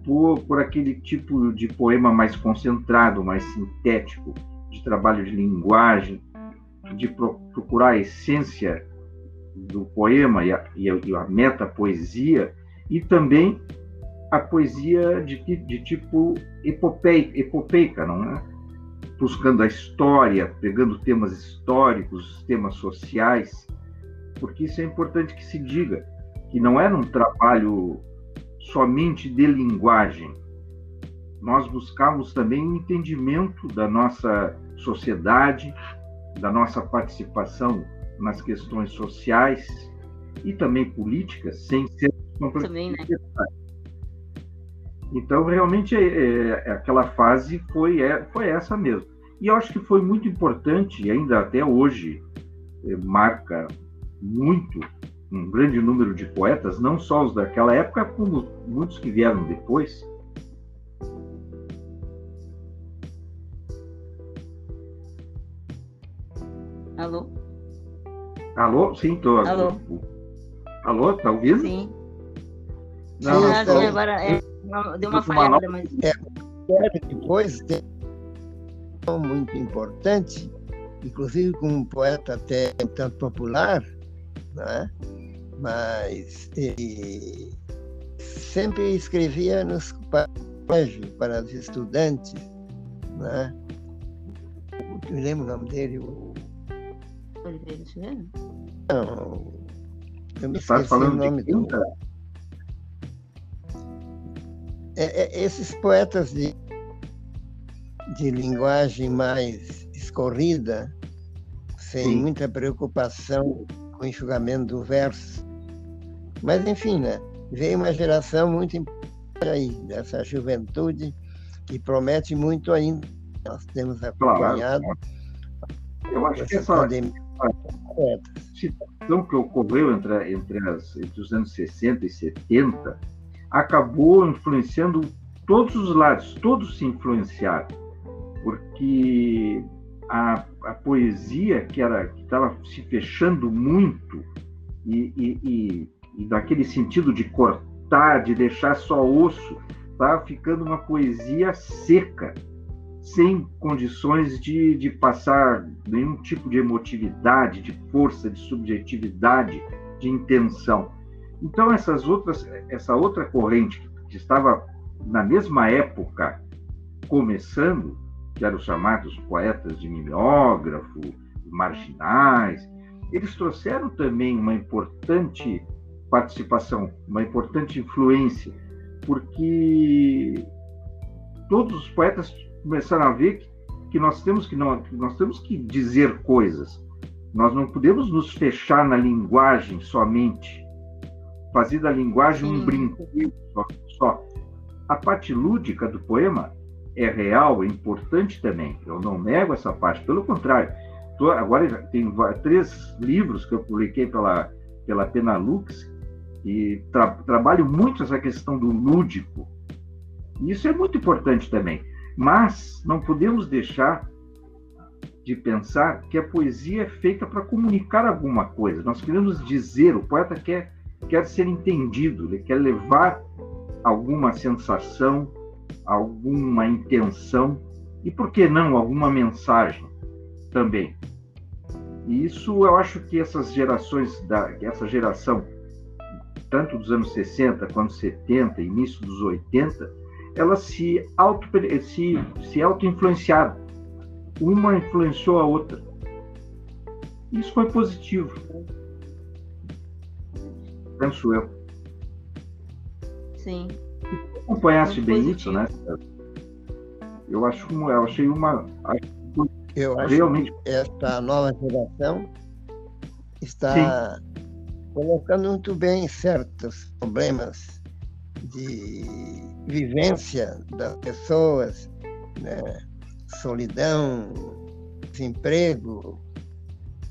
por, por aquele tipo de poema mais concentrado, mais sintético, de trabalho de linguagem, de procurar a essência do poema e a, e a, meta-poesia, e também a poesia de, de tipo epopeica, epopeica, não é? Buscando a história, pegando temas históricos, temas sociais, porque isso é importante que se diga, que não era um trabalho somente de linguagem. Nós buscamos também um entendimento da nossa sociedade, da nossa participação nas questões sociais e também políticas, sem ser também, né? Então, realmente, é, é, aquela fase foi, é, foi essa mesmo. E eu acho que foi muito importante, ainda até hoje é, marca muito um grande número de poetas, não só os daquela época, como muitos que vieram depois. Alô? Alô? Sim, tô. Alô? Alô, tá ouvindo? Sim. Não, sim, não, sim, agora é, deu uma falhada, mas... É, depois tem muito importante, inclusive com um poeta até tanto popular, né? mas ele sempre escrevia nos colégios para os estudantes. Né? Eu lembro o nome dele, o Oliveira Silveira? Não, eu me Está esqueci o nome do. É, é, esses poetas de, de linguagem mais escorrida, sem Sim. muita preocupação com o enxugamento do verso. Mas, enfim, né? veio uma geração muito importante aí, dessa juventude, que promete muito ainda. Nós temos acompanhado. Claro. Eu acho que essa, pandemia situação que ocorreu entre, entre, as, entre os anos 60 e 70 acabou influenciando todos os lados, todos se influenciaram, porque a, a poesia que era que estava se fechando muito e, e, e, e daquele sentido de cortar, de deixar só osso, estava ficando uma poesia seca, sem condições de, de passar nenhum tipo de emotividade, de força, de subjetividade, de intenção. Então essas outras, essa outra corrente que estava na mesma época começando, que eram os chamados poetas de mimeógrafo, marginais, eles trouxeram também uma importante participação, uma importante influência, porque todos os poetas começaram a ver que, nós temos que não, nós temos que dizer coisas. Nós não podemos nos fechar na linguagem somente, fazer da linguagem Sim. um brinquedo só, só. A parte lúdica do poema é real, é importante também. Eu não nego essa parte, pelo contrário. Tô, agora tem três livros que eu publiquei pela pela Penalux e tra, trabalho muito essa questão do lúdico. E isso é muito importante também. Mas não podemos deixar de pensar que a poesia é feita para comunicar alguma coisa. Nós queremos dizer, o poeta quer, quer ser entendido, ele quer levar alguma sensação, alguma intenção e, por que não, alguma mensagem também. E isso eu acho que essas gerações, da, essa geração, tanto dos anos 60 quanto 70, início dos 80, elas se auto se, se auto-influenciaram. Uma influenciou a outra. Isso foi positivo. Penso eu. Sim. acompanhaste bem positivo. isso, né? Eu acho eu achei uma. Eu acho realmente... que esta nova geração está Sim. colocando muito bem certos problemas de vivência das pessoas, né? solidão, desemprego,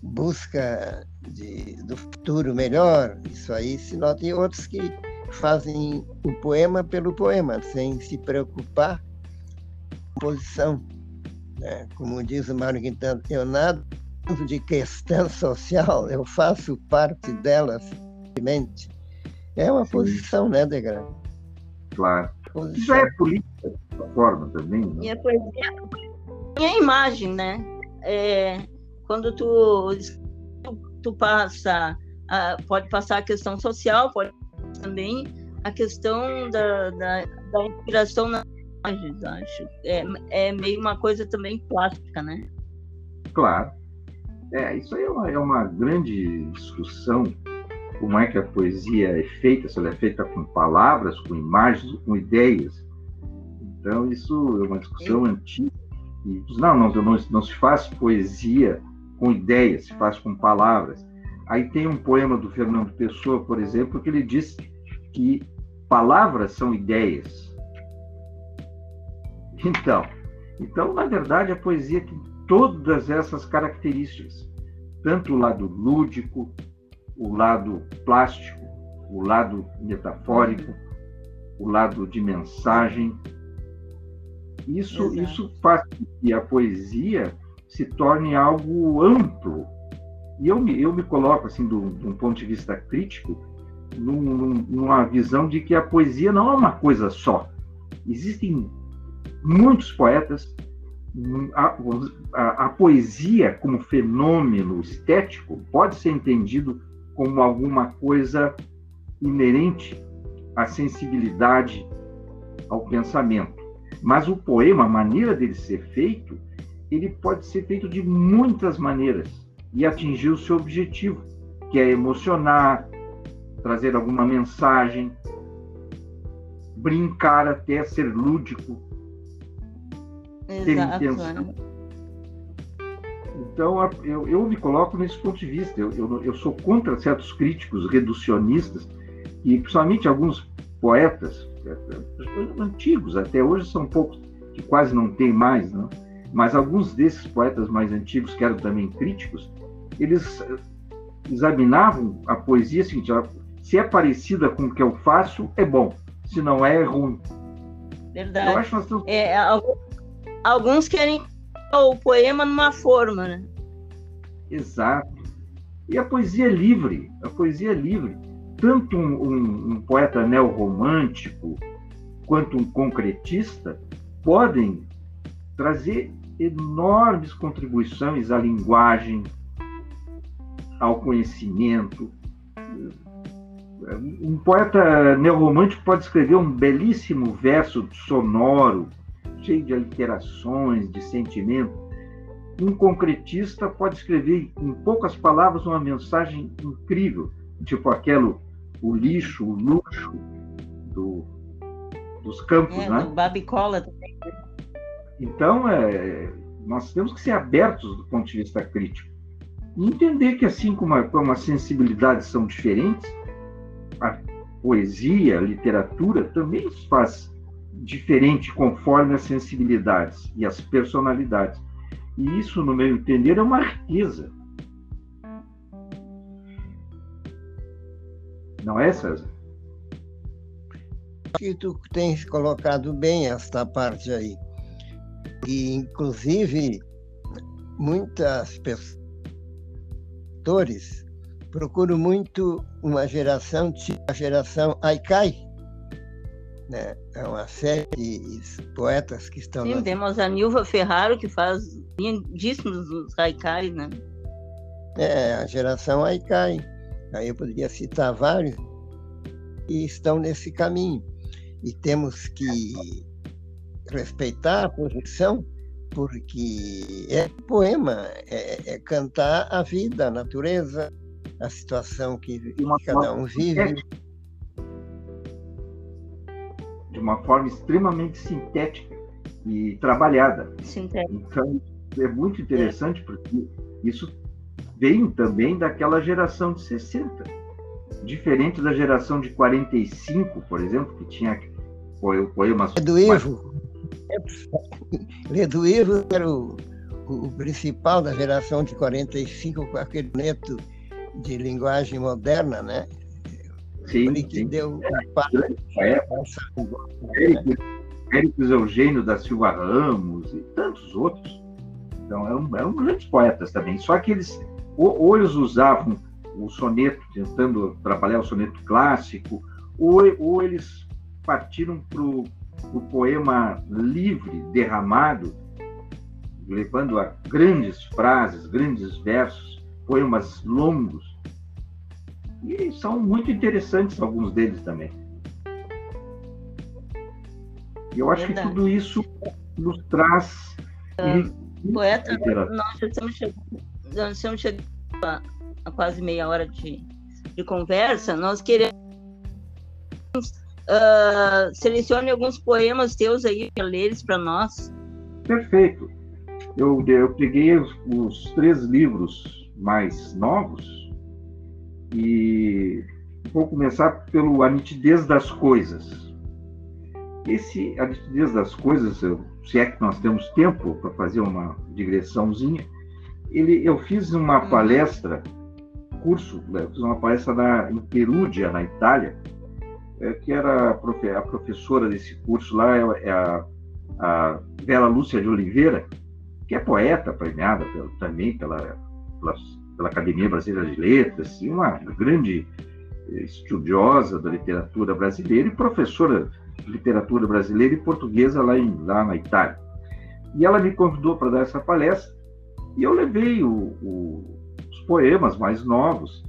busca de, do futuro melhor, isso aí se nota. E outros que fazem o poema pelo poema, sem se preocupar com posição. Né? Como diz o Mário Quintana, eu nada de questão social, eu faço parte dela simplesmente. É uma Sim. posição, né, Degrau? Claro. Posição. Isso já é política, de forma também. Né? E a poesia a imagem, né? É, quando tu, tu passa, pode passar a questão social, pode também a questão da, da, da inspiração na imagem, acho. É, é meio uma coisa também plástica, né? Claro. É, isso aí é uma, é uma grande discussão, como é que a poesia é feita, se ela é feita com palavras, com imagens, com ideias. Então, isso é uma discussão antiga. E, não, não, não, não se faz poesia com ideias, se faz com palavras. Aí tem um poema do Fernando Pessoa, por exemplo, que ele diz que palavras são ideias. Então, então na verdade, a poesia tem todas essas características, tanto o lado lúdico, o lado plástico, o lado metafórico, o lado de mensagem. Isso, isso faz com que a poesia se torne algo amplo. E eu me, eu me coloco, assim, de um ponto de vista crítico, num, numa visão de que a poesia não é uma coisa só. Existem muitos poetas. A, a, a poesia, como fenômeno estético, pode ser entendido como alguma coisa inerente à sensibilidade, ao pensamento. Mas o poema, a maneira dele ser feito, ele pode ser feito de muitas maneiras e atingir o seu objetivo, que é emocionar, trazer alguma mensagem, brincar até ser lúdico, Exato, ter intenção. Né? Então, eu, eu me coloco nesse ponto de vista. Eu, eu, eu sou contra certos críticos reducionistas, e principalmente alguns poetas é, é, antigos, até hoje são poucos, que quase não tem mais, não? mas alguns desses poetas mais antigos, que eram também críticos, eles examinavam a poesia seguinte: se é parecida com o que eu faço, é bom, se não é, é ruim. Verdade. Eu acho que nós temos... é, alguns querem o poema numa forma, né? Exato. E a poesia é livre, a poesia é livre. Tanto um, um, um poeta neorromântico quanto um concretista podem trazer enormes contribuições à linguagem, ao conhecimento. Um poeta neorromântico pode escrever um belíssimo verso sonoro, cheio de aliterações, de sentimento. Um concretista pode escrever em poucas palavras uma mensagem incrível, tipo aquele o lixo, o luxo do, dos campos, é, né? Babicola também. Então, é, nós temos que ser abertos do ponto de vista crítico e entender que assim como, a, como as sensibilidades são diferentes, a poesia, a literatura também faz diferente conforme as sensibilidades e as personalidades. E isso, no meu entender, é uma riqueza. Não é, César? Que tu tens colocado bem esta parte aí. E, inclusive, muitas pessoas procuram muito uma geração, tipo a geração Aikai, né? É uma série de poetas que estão. Sim, temos a Nilva Ferraro, que faz lindíssimos os Aikai, né? É, a geração Aikai. Aí eu poderia citar vários e estão nesse caminho. E temos que respeitar a posição, porque é poema, é, é cantar a vida, a natureza, a situação que cada um vive. De uma forma extremamente sintética e trabalhada. Sintética. Então, é muito interessante, porque isso vem também daquela geração de 60. Diferente da geração de 45, por exemplo, que tinha poemas. É do Ivo. Leduíro era o, o, principal da geração de 45 com aquele neto de linguagem moderna, né? Sim, Ele que sim. deu um passo. É, Érico Eugênio da Silva Ramos e tantos outros. Então, eram, eram grandes poetas também. Só que eles, ou, ou eles usavam o soneto, tentando trabalhar o soneto clássico, ou, ou eles partiram para o poema livre, derramado, levando a grandes frases, grandes versos, poemas longos. E são muito interessantes alguns deles também. E eu acho Verdade. que tudo isso nos traz. Uh, poeta, nós estamos chegando, nós estamos chegando a, a, quase meia hora de, de conversa. Nós queremos. Uh, selecione alguns poemas teus aí para ler eles para nós. Perfeito. Eu, eu peguei os, os três livros mais novos e vou começar pelo A Nitidez das Coisas esse, a nitidez das coisas, se é que nós temos tempo para fazer uma digressãozinha, ele, eu fiz uma uhum. palestra, curso, né, fiz uma palestra na, em Perugia, na Itália, é, que era a, profe, a, professora desse curso lá, é, é a, a Bela Lúcia de Oliveira, que é poeta premiada pelo, também pela, pela, pela, Academia Brasileira de Letras, uma grande estudiosa da literatura brasileira e professora literatura brasileira e portuguesa lá, em, lá na Itália. E ela me convidou para dar essa palestra e eu levei o, o, os poemas mais novos.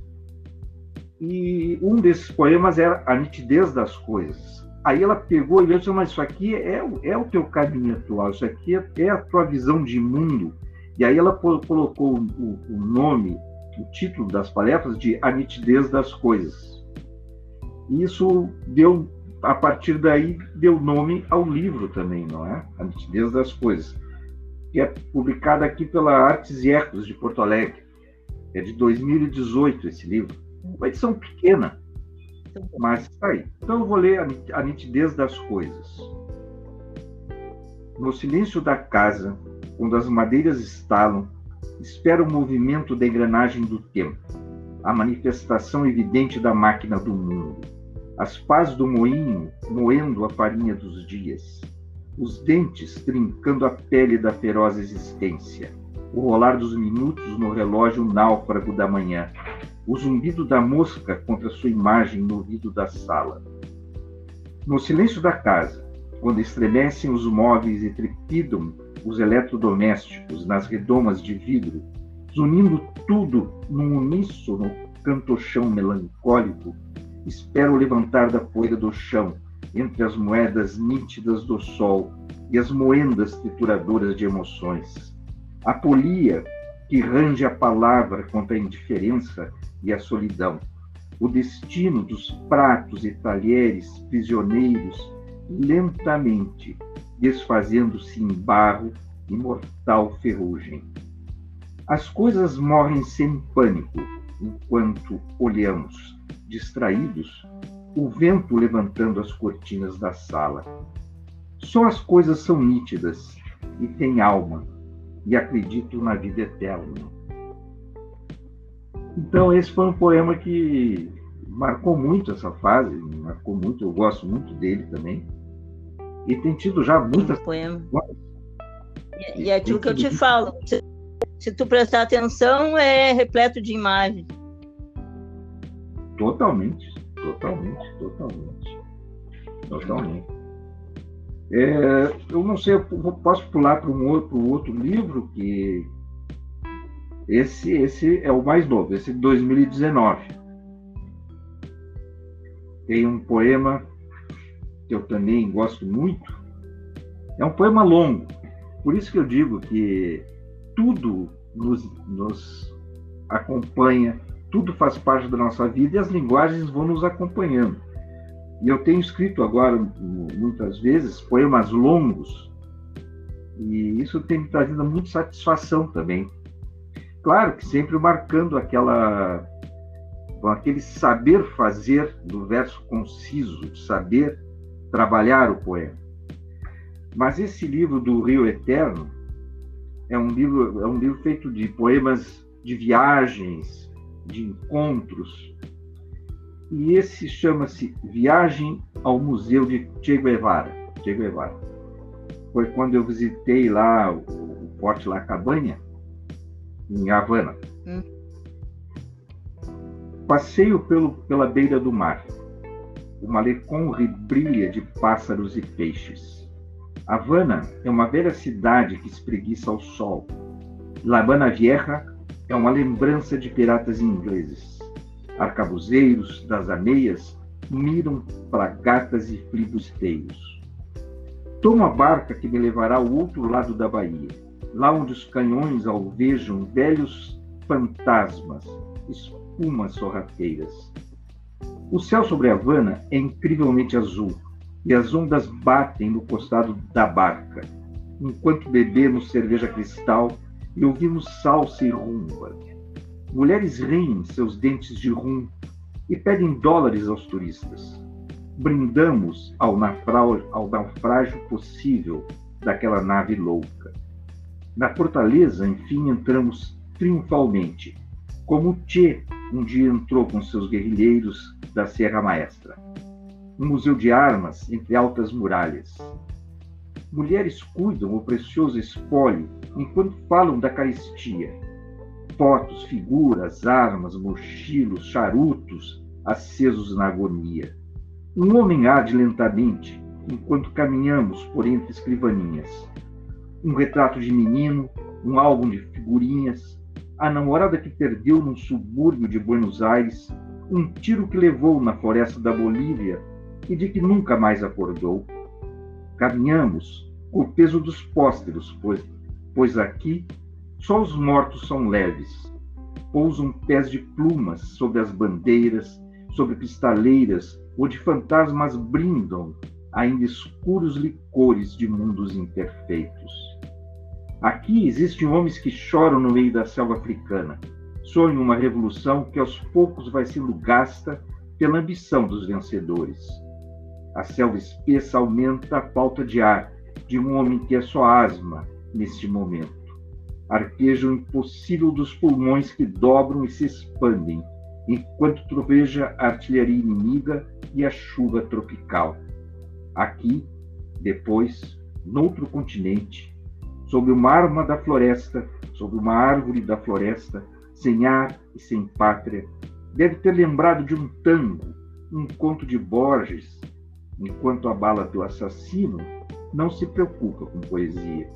E um desses poemas era A Nitidez das Coisas. Aí ela pegou e disse, mas isso aqui é, é o teu caminho atual, isso aqui é, é a tua visão de mundo. E aí ela colocou o, o nome, o título das palestras de A Nitidez das Coisas. Isso deu a partir daí deu nome ao livro também, não é? A nitidez das coisas. Que é publicado aqui pela Artes e Ecos de Porto Alegre. É de 2018 esse livro. Uma edição pequena, mas está aí. Então eu vou ler a nitidez das coisas. No silêncio da casa, quando as madeiras estalam, espera o movimento da engrenagem do tempo, a manifestação evidente da máquina do mundo as pás do moinho moendo a farinha dos dias, os dentes trincando a pele da feroz existência, o rolar dos minutos no relógio náufrago da manhã, o zumbido da mosca contra sua imagem no ouvido da sala. No silêncio da casa, quando estremecem os móveis e trepidam os eletrodomésticos nas redomas de vidro, zunindo tudo num uníssono cantochão melancólico, Espero levantar da poeira do chão, entre as moedas nítidas do sol e as moendas trituradoras de emoções. A polia que range a palavra contra a indiferença e a solidão. O destino dos pratos e talheres prisioneiros, lentamente desfazendo-se em barro e mortal ferrugem. As coisas morrem sem pânico enquanto olhamos distraídos, o vento levantando as cortinas da sala. Só as coisas são nítidas e têm alma, e acredito na vida eterna. Então, esse foi um poema que marcou muito essa fase, marcou muito, eu gosto muito dele também. E tem tido já muitas. poema. E, e é aquilo que eu te falo. Se, se tu prestar atenção, é repleto de imagens. Totalmente, totalmente, totalmente. Totalmente. É, eu não sei, eu posso pular para um outro, outro livro que esse, esse é o mais novo, esse de 2019. Tem um poema que eu também gosto muito. É um poema longo, por isso que eu digo que tudo nos, nos acompanha tudo faz parte da nossa vida e as linguagens vão nos acompanhando. E eu tenho escrito agora, muitas vezes, poemas longos, e isso tem me trazido muita satisfação também. Claro que sempre marcando aquela aquele saber fazer do verso conciso, de saber trabalhar o poema. Mas esse livro do Rio Eterno é um livro é um livro feito de poemas de viagens, de encontros. E esse chama-se Viagem ao Museu de Che Guevara. Che Guevara. Foi quando eu visitei lá o, Forte La Cabanha, em Havana. Hum. Passeio pelo, pela beira do mar. O malecom brilha de pássaros e peixes. Havana é uma velha cidade que espreguiça ao sol. La Habana Vieja é uma lembrança de piratas ingleses. Arcabuzeiros das ameias miram para gatas e flibusteiros. Tomo a barca que me levará ao outro lado da baía, lá onde os canhões alvejam velhos fantasmas, espumas sorrateiras. O céu sobre Havana é incrivelmente azul e as ondas batem no costado da barca, enquanto bebemos cerveja cristal e ouvimos salsa e rumba. Mulheres riem seus dentes de rum e pedem dólares aos turistas. Brindamos ao naufrágio, ao naufrágio possível daquela nave louca. Na fortaleza, enfim, entramos triunfalmente, como Che um dia entrou com seus guerrilheiros da Serra Maestra. Um museu de armas entre altas muralhas. Mulheres cuidam o precioso espólio enquanto falam da caristia. Fotos, figuras, armas, mochilos, charutos acesos na agonia. Um homem arde lentamente enquanto caminhamos por entre escrivaninhas. Um retrato de menino, um álbum de figurinhas, a namorada que perdeu num subúrbio de Buenos Aires, um tiro que levou na floresta da Bolívia e de que nunca mais acordou. Caminhamos o peso dos pósteros, pois, pois aqui só os mortos são leves. Pousam pés de plumas sobre as bandeiras, sobre pistaleiras, onde fantasmas brindam ainda escuros licores de mundos imperfeitos. Aqui existem homens que choram no meio da selva africana, sonham uma revolução que aos poucos vai sendo gasta pela ambição dos vencedores. A selva espessa aumenta a falta de ar de um homem que é só asma neste momento. Arpeja o impossível dos pulmões que dobram e se expandem, enquanto troveja a artilharia inimiga e a chuva tropical. Aqui, depois, noutro continente, sob uma arma da floresta, sob uma árvore da floresta, sem ar e sem pátria, deve ter lembrado de um tango, um conto de Borges, enquanto a bala do assassino não se preocupa com poesia.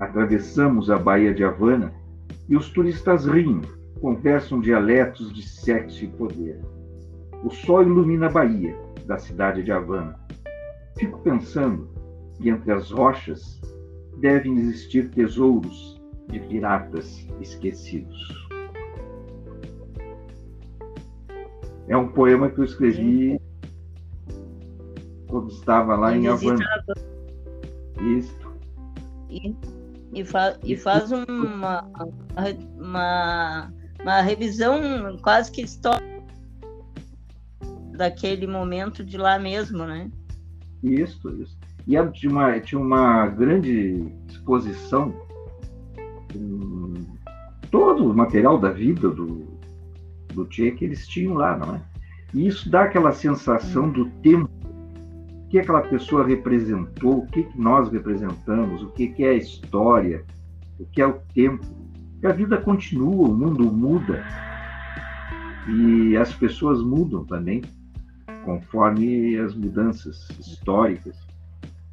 Atravessamos a Baía de Havana e os turistas riem, conversam dialetos de sexo e poder. O sol ilumina a Bahia, da cidade de Havana. Fico pensando que entre as rochas devem existir tesouros de piratas esquecidos. É um poema que eu escrevi quando estava lá em Havana. Isto. E, e, fa, e faz uma, uma, uma revisão quase que histórica daquele momento de lá mesmo, né? Isso, isso. E tinha uma, tinha uma grande exposição, um, todo o material da vida do, do Che que eles tinham lá, não é? E isso dá aquela sensação do tempo o que aquela pessoa representou, o que nós representamos, o que é a história, o que é o tempo. E a vida continua, o mundo muda e as pessoas mudam também, conforme as mudanças históricas.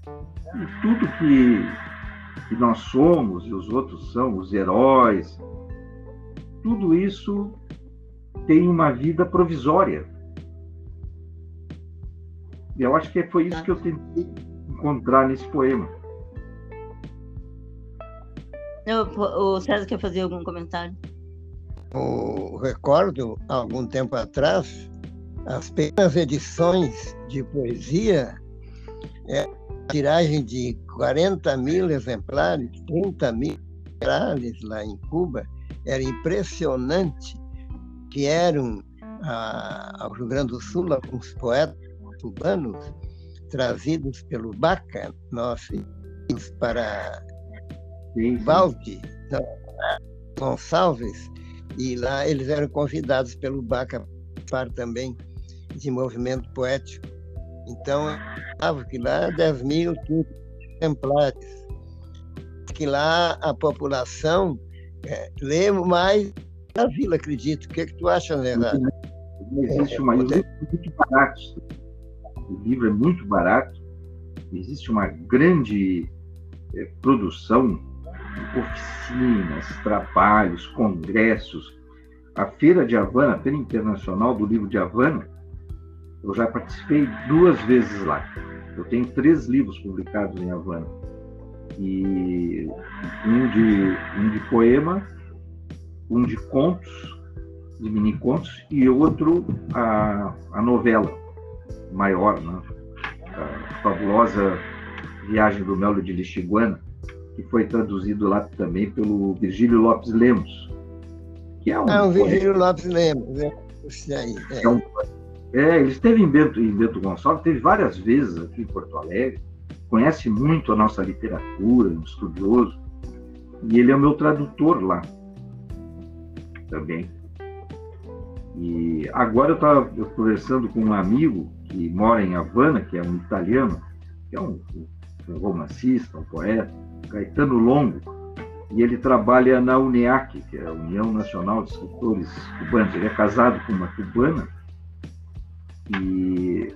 E tudo que, que nós somos e os outros são, os heróis, tudo isso tem uma vida provisória e eu acho que foi isso que eu tentei encontrar nesse poema. o César quer fazer algum comentário? Eu recordo, algum tempo atrás, as pequenas edições de poesia, é, tiragem de 40 mil exemplares, 30 mil exemplares lá em Cuba, era impressionante que eram a, ao Rio Grande do Sul alguns poetas cubanos trazidos pelo Baca, nós íamos para Valde, Gonçalves, e lá eles eram convidados pelo Baca para também de movimento poético. Então, eu que lá 10 mil exemplares. Que lá a população é, lê mais na vila, acredito. O que, é que tu acha, Leonardo? Existe uma é, muito barato o livro é muito barato existe uma grande é, produção oficinas, trabalhos, congressos. A Feira de Havana, a Feira Internacional do Livro de Havana, eu já participei duas vezes lá. Eu tenho três livros publicados em Havana. E um de, um de poema, um de contos, de mini contos, e outro a, a novela maior, né? a fabulosa Viagem do Melo de Lixiguana, que foi traduzido lá também pelo Virgílio Lopes Lemos. Que é um ah, o Virgílio Lopes Lemos, é. Aí, é. É, um, é, ele esteve em Bento, em Bento Gonçalves, teve várias vezes aqui em Porto Alegre, conhece muito a nossa literatura, um estudioso, e ele é o meu tradutor lá também. E agora eu estava conversando com um amigo que mora em Havana, que é um italiano, que é um, um romancista, um poeta, Caetano Longo, e ele trabalha na UNEAC, que é a União Nacional de Escritores Cubanos. Ele é casado com uma cubana e,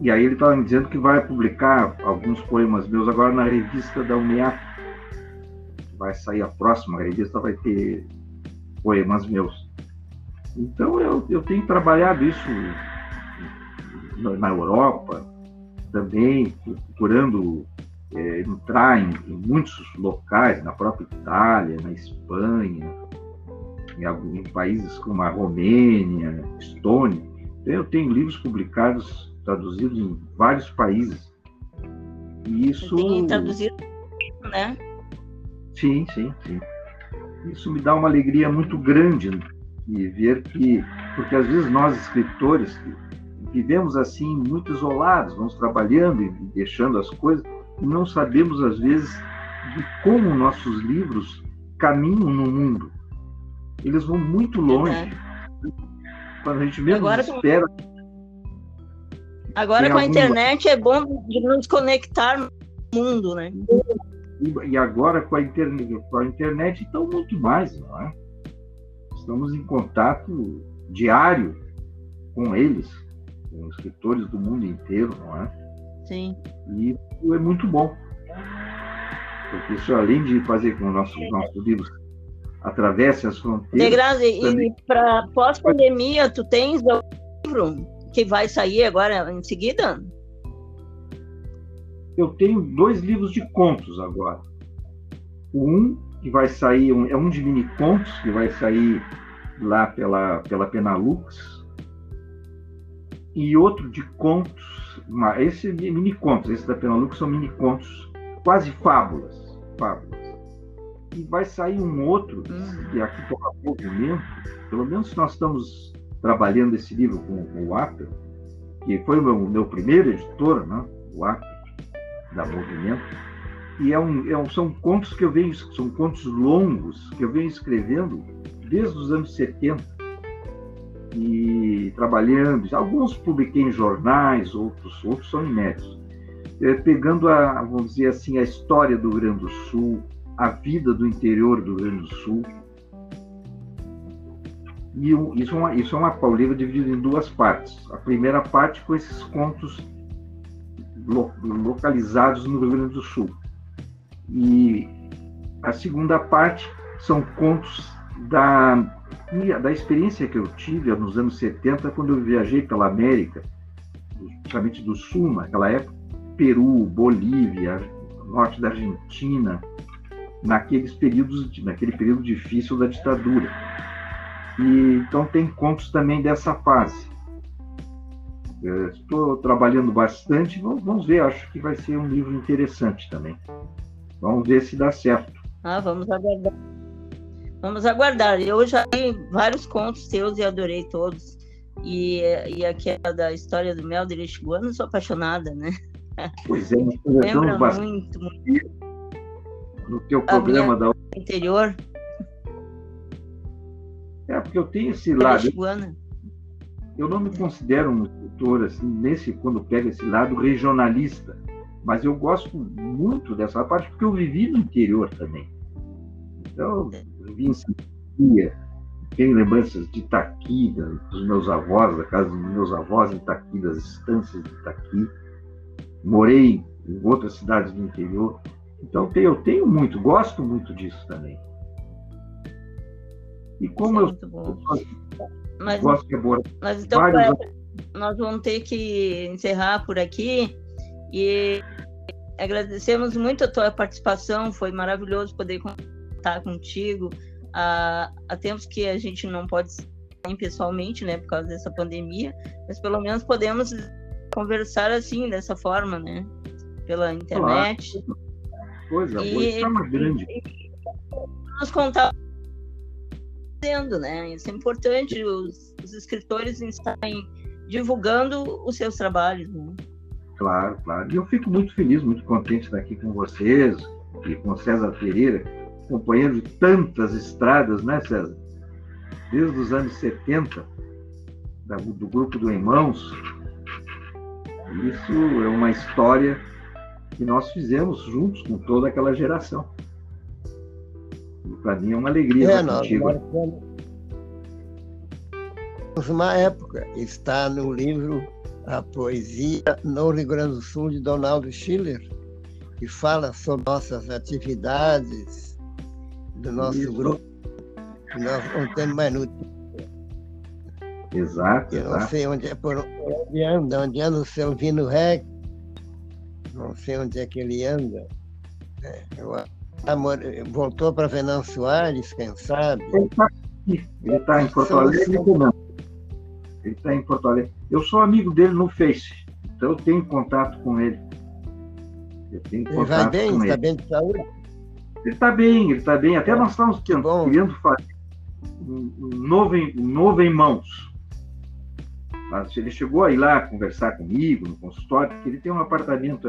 e aí ele estava me dizendo que vai publicar alguns poemas meus agora na revista da UNEAC. Vai sair a próxima a revista, vai ter poemas meus. Então eu, eu tenho trabalhado isso na, na Europa também, procurando é, entrar em, em, muitos locais, na própria Itália, na Espanha, em, em países como a Romênia, Estônia. Eu tenho livros publicados, traduzidos em vários países. E isso. Tem traduzido, né? Sim, sim, sim. Isso me dá uma alegria muito grande e ver que, porque às vezes nós escritores vivemos assim muito isolados, vamos trabalhando e deixando as coisas, não sabemos, às vezes, de como nossos livros caminham no mundo. Eles vão muito longe. É. Quando a gente mesmo agora, espera. Agora com a internet é bom de nos conectar no mundo, né? E, agora com a, internet, com a internet, então, muito mais, não é? Estamos em contato diário com eles, com escritores do mundo inteiro, não é? Sim. E isso é muito bom. Porque isso, além de fazer com que o nosso, nosso livro atravesse as fronteiras. De Grazi, também... e para pós-pandemia, tu tens o livro que vai sair agora em seguida? Eu tenho dois livros de contos agora. Um que vai sair, é um de mini contos, que vai sair lá pela, pela Penalux, e outro de contos esse é mini contos, esse da Penalux são mini contos, quase fábulas, fábulas. E vai sair um outro, que uhum. aqui toca movimento, pelo menos nós estamos trabalhando esse livro com, com o Apple, que foi o meu, meu primeiro editor, né? o Apple, da Movimento, e é um, é um, são contos que eu venho, são contos longos que eu venho escrevendo desde os anos 70 e trabalhando. Alguns publiquei em jornais, outros, outros são inéditos. É, pegando a, vamos dizer assim, a história do Rio Grande do Sul, a vida do interior do Rio Grande do Sul. E isso é uma, isso é uma pauleira dividida em duas partes. A primeira parte com esses contos lo, localizados no Rio Grande do Sul. E a segunda parte são contos da da experiência que eu tive nos anos 70, quando eu viajei pela América, principalmente do Sul, naquela época, Peru, Bolívia, norte da Argentina, naqueles períodos, naquele período difícil da ditadura. E então tem contos também dessa fase. Estou trabalhando bastante, vamos ver, acho que vai ser um livro interessante também. Vamos ver se dá certo. Ah, vamos aguardar. Vamos aguardar. Eu já li vários contos teus e adorei todos. E, e aquela da história do mel de Lixiguana, sou apaixonada, né? Pois é, lembra muito, muito. No teu programa da interior. É, porque eu tenho esse lado. Eu não me considero um escritor assim, nesse, quando pega esse lado regionalista, mas eu gosto muito dessa parte porque eu vivi no interior também. Então, vivi em Santa tenho lembranças de Itaqui, dos meus avós, da casa dos meus avós em Itaqui, das estâncias de Itaqui. Morei em outras cidades do interior. Então eu tenho muito, gosto muito disso também. E como Isso é eu, muito bom. eu Mas, gosto de elaborar mas então, vários nós vamos ter que encerrar por aqui e agradecemos muito a tua participação, foi maravilhoso poder contar contigo. Há, há tempos que a gente não pode estar pessoalmente, né, por causa dessa pandemia, mas pelo menos podemos conversar assim, dessa forma, né, pela internet. Coisa boa, isso é uma grande. Nos contar fazendo, né? Isso é importante os, os escritores estarem divulgando os seus trabalhos. Né? Claro, claro. E eu fico muito feliz, muito contente de estar aqui com vocês e com César Pereira, companheiro de tantas estradas, né, César? Desde os anos 70, da, do grupo do Irmãos. Isso é uma história que nós fizemos juntos com toda aquela geração. Para mim é uma alegria É, estar nós contigo. marcamos uma época. Está no livro A Poesia no Rio Grande do Sul, de Donaldo Schiller, que fala sobre nossas atividades, do nosso Isso. grupo. que Nós não temos mais notícia. Exato, Eu não exato. sei onde é, por onde anda, onde anda o seu Vino Rec. Não sei onde é que ele anda. É, eu amor- voltou para Venâncio Soares, quem sabe. Ele está está em Porto Alegre, não. Ele está em Porto Alegre. Eu sou amigo dele no Face, então eu tenho contato com ele. Eu tenho Ele vai bem, está bem de saúde. Ele está bem, ele está bem. Até nós estamos tentando- querendo fazer um, novo, um novo em mãos. Mas ele chegou a ir lá conversar comigo no consultório, porque ele tem um apartamento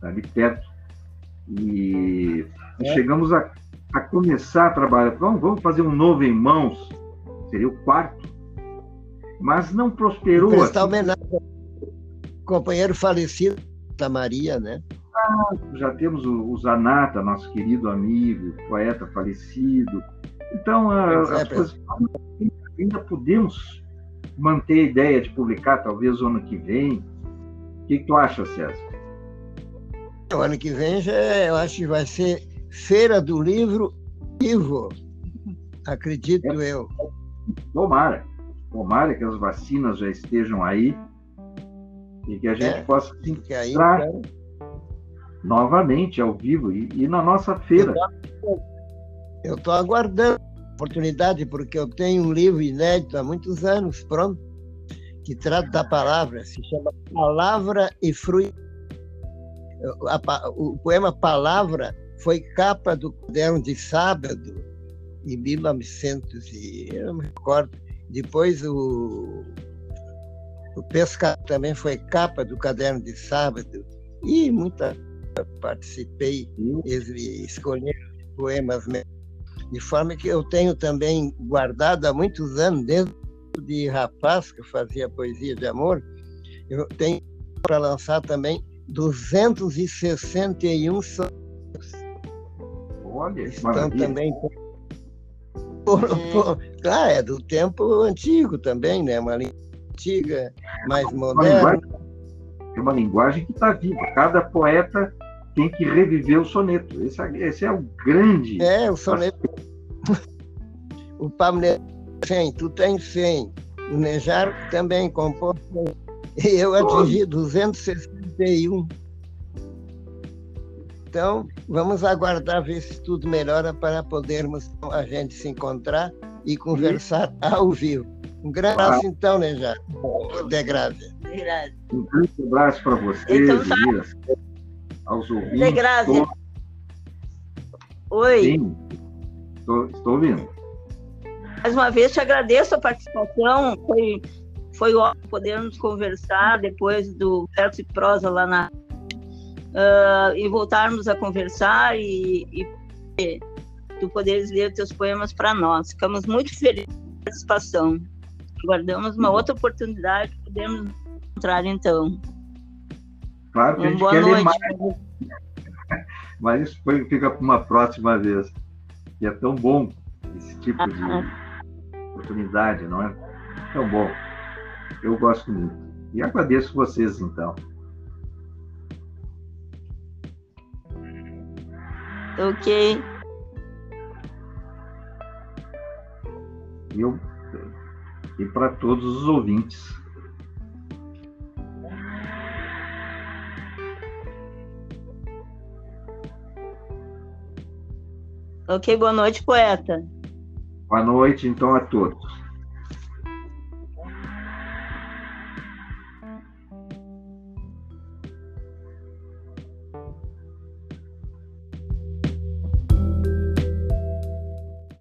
ali perto. E É. chegamos a, a começar a trabalhar. Vamos, vamos fazer um novo em mãos. Seria o quarto. Mas não prosperou. Prestar assim. homenagem ao companheiro falecido da Maria, né? já temos o, o Zanata, nosso querido amigo, poeta falecido. Então, a- é, as coisas ainda podemos manter a ideia de publicar, talvez, o ano que vem. O que, que tu acha, César? O ano que vem já é- eu acho que vai ser Feira do Livro Vivo. Acredito eu. Tomara. Tomara que as vacinas já estejam aí e que a gente É. possa se encontrar então, novamente ao vivo e, e na nossa feira. eu estou aguardando oportunidade, porque eu tenho um livro inédito há muitos anos, pronto, que trata da palavra, se chama Palavra e Fruto. O poema Palavra foi capa do caderno de sábado, em 1900, e eu não me recordo. Depois o, o Pescado também foi capa do caderno de sábado, e muita participei, eles escolheram poemas meus. De forma que eu tenho também guardado há muitos anos, desde de rapaz, que eu fazia poesia de amor, eu tenho para lançar também 261 sonhos. Olha, que Estão maravilha. também. Por- por- Ah, é do tempo antigo também, né? Uma língua antiga, mais Uma moderna. é uma linguagem que está viva. Cada poeta tem que reviver o soneto. Esse, é- esse é o grande. É, o soneto. O Pablo tem 100, tu tens 100. O Nejar também compôs 100. E eu atingi 261. Então, vamos aguardar ver se tudo melhora para podermos a gente se encontrar e conversar ao vivo. Um grande abraço, então, Nejar. De. Graças. Um grande abraço para vocês, Então tá. Aos ouvintes. De graça. Estou- Oi. Sim, estou, estou ouvindo. Mais uma vez te agradeço a participação. Foi, foi ótimo podermos conversar depois do verso e prosa lá na. ah, e voltarmos a conversar e, e tu poderes ler teus poemas para nós. Ficamos muito felizes com a participação. Aguardamos uma outra oportunidade de podermos nos encontrar então. Claro que a gente quer ler noite. mais, mas isso fica para uma próxima vez. E é tão bom esse tipo de oportunidade, não é? Tão bom. Eu gosto muito. E agradeço vocês, então. Ok. Eu, e para todos os ouvintes. Ok, boa noite, poeta. Boa noite, então, a todos.